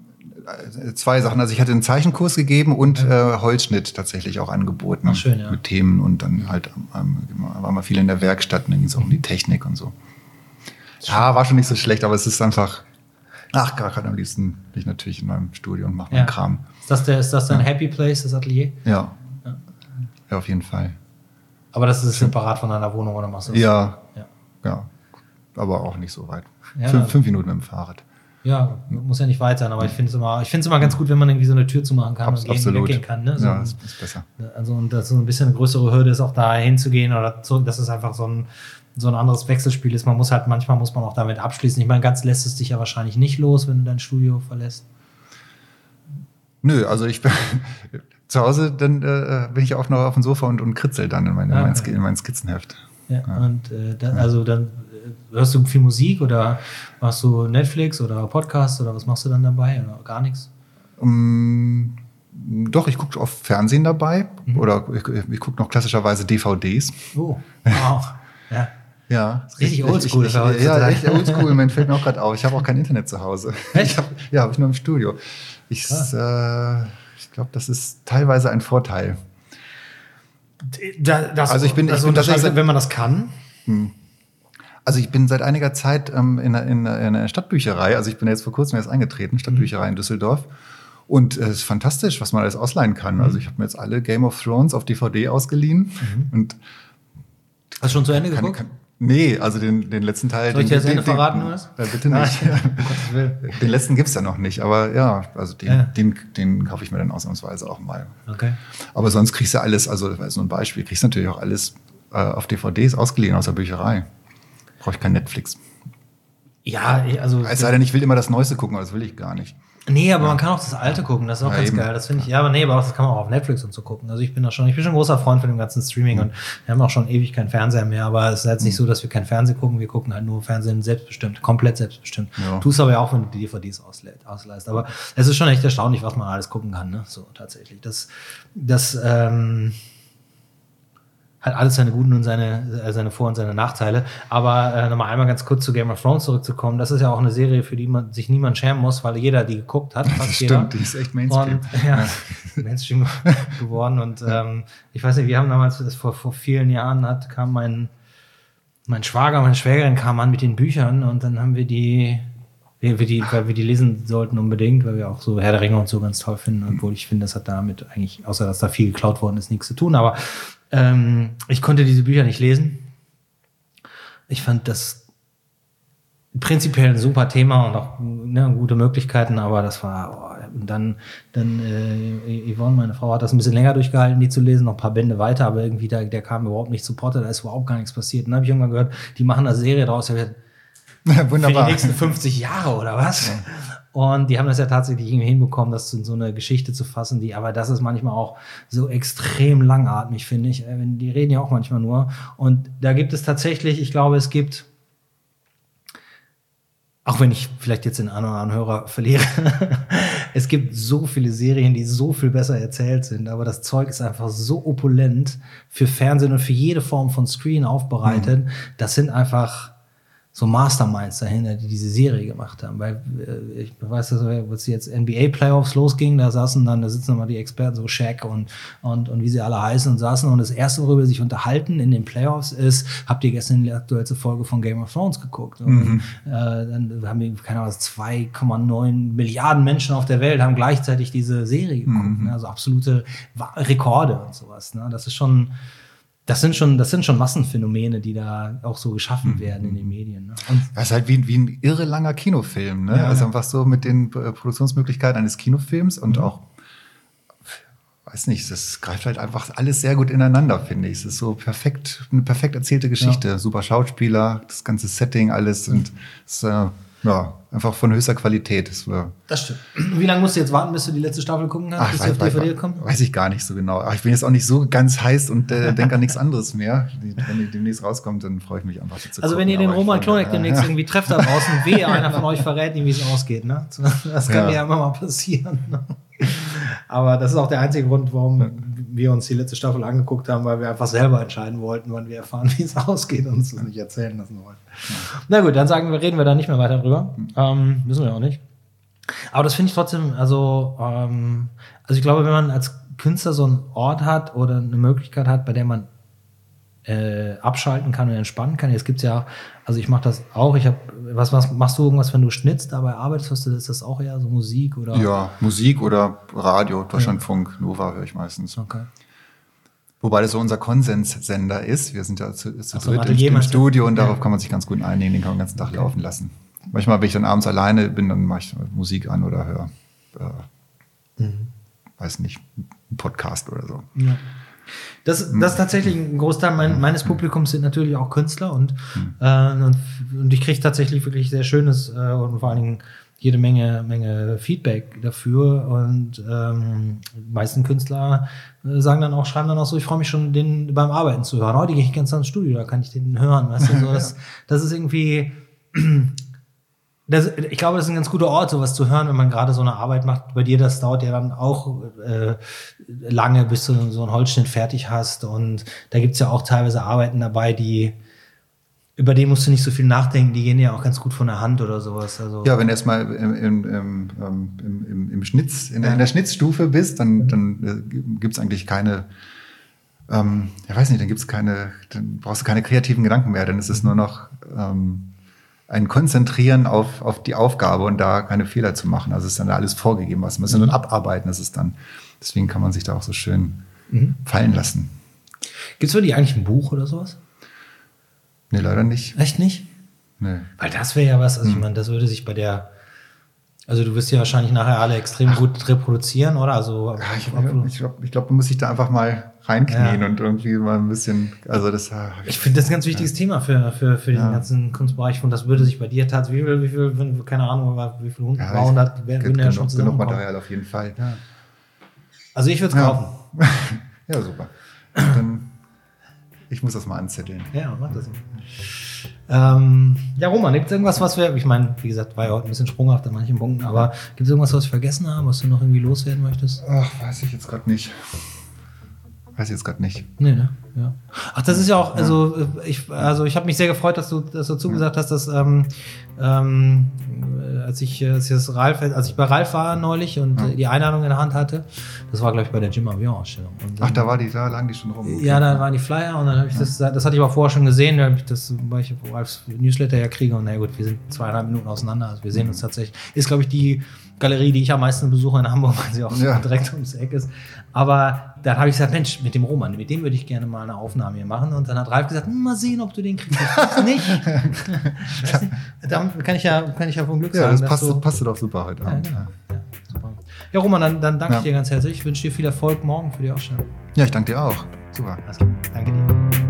zwei Sachen. Also ich hatte einen Zeichenkurs gegeben und äh, Holzschnitt tatsächlich auch angeboten. Ach, schön, ja. Mit Themen und dann halt ähm, war mal viel in der Werkstatt und dann ging es auch um die Technik und so. Ja, war schon nicht so schlecht, aber es ist einfach Ach, kein am liebsten bin ich natürlich in meinem Studio und mache meinen Kram. Ist das, der, ist das dein ja. Happy Place, das Atelier? Ja. ja. ja. auf jeden Fall. Aber das ist separat von deiner Wohnung oder machst du das? Ja. Ja. Aber auch nicht so weit. Fünf, fünf, Minuten mit dem Fahrrad. Ja, muss ja nicht weit sein, aber ich finde es immer, immer ganz gut, wenn man irgendwie so eine Tür zumachen kann Abs und gehen, weggehen kann. Ne? So, ja, ist, ist besser. Also, und das ist so ein bisschen eine größere Hürde ist, auch da hinzugehen oder zurück. Das ist einfach so ein, so ein anderes Wechselspiel ist. Man muss halt, manchmal muss man auch damit abschließen. Ich meine, ganz lässt es dich ja wahrscheinlich nicht los, wenn du dein Studio verlässt. Nö, also ich bin (laughs) zu Hause, dann äh, bin ich auch noch auf dem Sofa und, und kritzel dann in, mein, ah, okay. in mein Skizzenheft. Ja, ja. und äh, dann, also dann äh, hörst du viel Musik oder machst du Netflix oder Podcast oder was machst du dann dabei oder gar nichts? Um, doch, ich gucke oft Fernsehen dabei mhm. oder ich, ich gucke noch klassischerweise DVDs. Oh, wow. ja. Ja. Richtig oldschool. Ich, ich, ja, richtig oldschool. Man fällt mir auch gerade auf. Ich habe auch kein Internet zu Hause. Echt? Ich hab, ja, habe ich nur im Studio. Ich, äh, ich glaube, das ist teilweise ein Vorteil. Da, das, Also ich bin- ich das bin unterscheidet, tatsächlich- wenn man das kann. Also ich bin seit einiger Zeit ähm, in, einer- in, in einer Stadtbücherei, also ich bin jetzt vor kurzem erst eingetreten, Stadtbücherei in Düsseldorf. Und äh, es ist fantastisch, was man alles ausleihen kann. Also ich habe mir jetzt alle Game of Thrones auf DVD ausgeliehen. Und Hast du schon zu Ende kann, geguckt? kann, nee, also den, den letzten Teil. Soll ich den, dir das Ende verraten, was? Äh, bitte nicht. Um (laughs) den letzten gibt's ja noch nicht, aber ja, also den, Ja. den, den kaufe ich mir dann ausnahmsweise auch mal. Okay. Aber sonst kriegst du alles, also das ist so ein Beispiel, kriegst natürlich auch alles äh, auf DVDs ausgeliehen aus der Bücherei. Brauche ich kein Netflix. Ja, ich- also. Es sei denn, ich will immer das Neueste gucken, aber das will ich gar nicht. Nee, aber man kann auch das alte gucken, das ist auch Ja, ganz eben. geil. Das finde ich, ja, aber nee, aber auch, das kann man auch auf Netflix und so gucken. Also ich bin da schon, ich bin schon ein großer Freund von dem ganzen Streaming und wir haben auch schon ewig keinen Fernseher mehr, aber es ist jetzt nicht so, dass wir kein Fernsehen gucken, wir gucken halt nur Fernsehen selbstbestimmt, komplett selbstbestimmt. Ja. Tust aber ja auch, wenn du die DVDs auslädt, ausleihst. Aber es ist schon echt erstaunlich, was man alles gucken kann, ne? So tatsächlich. Das, das, ähm, hat alles seine guten und seine, äh, seine Vor- und seine Nachteile. Aber äh, nochmal einmal ganz kurz zu Game of Thrones zurückzukommen. Das ist ja auch eine Serie, für die man sich niemand schämen muss, weil jeder die geguckt hat. Fast Das jeder. stimmt, die ist echt Mainstream. Und, ja, (laughs) Mainstream geworden. Und ähm, ich weiß nicht, wir haben damals, das vor, vor vielen Jahren hat, kam mein, mein Schwager, meine Schwägerin kam an mit den Büchern und dann haben wir die, wir, wir die, weil wir die lesen sollten unbedingt, weil wir auch so Herr der Ringe und so ganz toll finden, obwohl ich finde, das hat damit eigentlich, außer dass da viel geklaut worden ist, nichts zu tun. Aber ähm, ich konnte diese Bücher nicht lesen. Ich fand das prinzipiell ein super Thema und auch ne, gute Möglichkeiten, aber das war oh, dann dann äh, Yvonne, meine Frau, hat das ein bisschen länger durchgehalten, die zu lesen, noch ein paar Bände weiter, aber irgendwie da, der kam überhaupt nicht zu Potte, da ist überhaupt gar nichts passiert. Und dann habe ich irgendwann gehört, die machen eine Serie draus, hab gedacht, (laughs) für die Wunderbar. nächsten 50 Jahre oder was? Und die haben das ja tatsächlich irgendwie hinbekommen, das in so eine Geschichte zu fassen, die, aber das ist manchmal auch so extrem langatmig, finde ich. Äh, Die reden ja auch manchmal nur. Und da gibt es tatsächlich, ich glaube, es gibt, auch wenn ich vielleicht jetzt den einen oder anderen Hörer verliere, (laughs) es gibt so viele Serien, die so viel besser erzählt sind, aber das Zeug ist einfach so opulent für Fernsehen und für jede Form von Screen aufbereitet. Das sind einfach so Masterminds dahinter, die diese Serie gemacht haben. Weil äh, ich weiß, dass als jetzt NBA-Playoffs losging, da saßen dann, da sitzen immer die Experten, so Shaq und, und, und wie sie alle heißen und saßen. Und das erste, worüber sie sich unterhalten in den Playoffs ist, habt ihr gestern die aktuellste Folge von Game of Thrones geguckt? Und, äh, dann haben wir, keine Ahnung, was, 2,9 Milliarden Menschen auf der Welt haben gleichzeitig diese Serie geguckt. Ne? Also absolute Rekorde und sowas. Ne? Das ist schon, das sind schon, das sind schon Massenphänomene, die da auch so geschaffen werden in den Medien. Ne? Das ist halt wie, wie ein irre langer Kinofilm, ne? Ja, also ja. einfach so mit den äh, Produktionsmöglichkeiten eines Kinofilms und Mhm. auch, weiß nicht, das greift halt einfach alles sehr gut ineinander, finde ich. Es ist so perfekt, eine perfekt erzählte Geschichte. Super Schauspieler, das ganze Setting, alles und es ist, äh, ja, einfach von höchster Qualität. Es war, das stimmt. Wie lange musst du jetzt warten, bis du die letzte Staffel gucken kannst, ach, bis sie auf weiß, DVD weiß, kommt? weiß ich gar nicht so genau. Aber ich bin jetzt auch nicht so ganz heiß und äh, (laughs) denke an nichts anderes mehr. Wenn die demnächst rauskommt, dann freue ich mich einfach die zu Also wenn gucken. ihr den Aber Roman Klonek demnächst (laughs) irgendwie trefft da draußen, wehe, (laughs) einer von euch verrät ihm, wie es ausgeht. Ne? Das kann Ja. ja immer mal passieren. Ne? Aber das ist auch der einzige Grund, warum wir uns die letzte Staffel angeguckt haben, weil wir einfach selber entscheiden wollten, wann wir erfahren, wie es ausgeht und uns das nicht erzählen lassen wollen. Na gut, dann sagen wir, reden wir da nicht mehr weiter drüber. Ähm, müssen wir auch nicht. Aber das finde ich trotzdem, also, ähm, also ich glaube, wenn man als Künstler so einen Ort hat oder eine Möglichkeit hat, bei der man äh, abschalten kann und entspannen kann. Jetzt gibt's ja, also ich mache das auch. Ich habe, was, was machst du irgendwas, wenn du schnitzt, dabei arbeitest? Hast du, ist das auch eher so Musik oder? Ja, Musik oder Radio, Deutschlandfunk, Nova höre ich meistens. Okay. Wobei das so unser Konsenssender ist. Wir sind ja zu, zu so, dritt im, im? Studio und Ja. darauf kann man sich ganz gut einigen. Den kann man den ganzen Tag laufen lassen. Manchmal, wenn ich dann abends alleine bin, dann mache ich Musik an oder höre, äh, Mhm. weiß nicht, einen Podcast oder so. Ja. Das, das ist tatsächlich ein Großteil mein, meines Publikums sind natürlich auch Künstler und, äh, und, und ich kriege tatsächlich wirklich sehr schönes äh, und vor allen Dingen jede Menge, Menge Feedback dafür und ähm, die meisten Künstler äh, sagen dann auch, schreiben dann auch so, ich freue mich schon, den beim Arbeiten zu hören. Heute gehe ich ganz ins Studio, da kann ich den hören. Weißt du, so, (laughs) das, das ist irgendwie, das, ich glaube, das ist ein ganz guter Ort, sowas zu hören, wenn man gerade so eine Arbeit macht. Bei dir, das dauert ja dann auch äh, lange, bis du so einen Holzschnitt fertig hast. Und da gibt's ja auch teilweise Arbeiten dabei, die über den musst du nicht so viel nachdenken, die gehen ja auch ganz gut von der Hand oder sowas. Also ja, wenn du erstmal im, im, im, im, im, im Schnitz, in, ja. in der Schnitzstufe bist, dann, dann äh, gibt es eigentlich keine, ähm, ich weiß nicht, dann gibt's keine, dann brauchst du keine kreativen Gedanken mehr, dann ist es nur noch ähm, ein Konzentrieren auf, auf die Aufgabe und da keine Fehler zu machen. Also es ist dann alles vorgegeben, was man muss dann abarbeiten, das ist dann, deswegen kann man sich da auch so schön mhm. fallen lassen. Gibt's für die eigentlich ein Buch oder sowas? Nee, leider nicht. Echt nicht? Nee. Weil das wäre ja was, also hm. ich meine, das würde sich bei der, also du wirst ja wahrscheinlich nachher alle extrem Ach. gut reproduzieren, oder? Also ja, ich, ich glaube, ich glaub, du musst dich da einfach mal reinknien ja. und irgendwie mal ein bisschen, also das. Ich finde das ein ganz wichtiges ja. Thema für, für, für den ganzen Kunstbereich und das würde sich bei dir tatsächlich, wie viel, wie viel, keine Ahnung, wie viel Hund, ja, 200 wären ja schon. Genug Material auf jeden Fall. Also ich würde es kaufen. (laughs) ja, super. Dann ich muss das mal anzetteln. Ja, mach das. Ähm, ja, Roman, gibt es irgendwas, was wir, ich meine, wie gesagt, war ja heute ein bisschen sprunghaft an manchen Punkten, aber gibt es irgendwas, was wir vergessen haben, was du noch irgendwie loswerden möchtest? Ach, weiß ich jetzt gerade nicht. Weiß ich jetzt gerade nicht. Nee, ne? Ja. Ach, das ist ja auch, also ich, also ich habe mich sehr gefreut, dass du, dass du zugesagt hast, dass ähm, ähm, als ich, als ich das Ralf, als ich bei Ralf war neulich und ja. die Einladung in der Hand hatte, das war glaube ich bei der Jim Avion Ausstellung. Und, Ach, da war die, da lagen die schon rum. Okay. Ja, da waren die Flyer und dann habe ich ja. das, das hatte ich aber vorher schon gesehen, das, weil ich Ralfs Newsletter ja kriege und na gut, wir sind zweieinhalb Minuten auseinander, also wir sehen mhm. uns tatsächlich. Ist glaube ich die Galerie, die ich am meisten besuche in Hamburg, (laughs) weil sie auch ja. direkt ums Eck ist. Aber dann habe ich gesagt, Mensch, mit dem Roman, mit dem würde ich gerne mal eine Aufnahme hier machen. Und dann hat Ralf gesagt, mal sehen, ob du den kriegst. nicht. (laughs) dann kann ich ja, kann ich ja vom Glück ja, sagen. Das passt, so, passt doch super heute Abend. Ja, genau. ja, super. ja Roman, dann, dann danke ich dir ganz herzlich. Ich wünsche dir viel Erfolg morgen für die Ausstellung. Ja, ich danke dir auch. Super. Also, danke dir.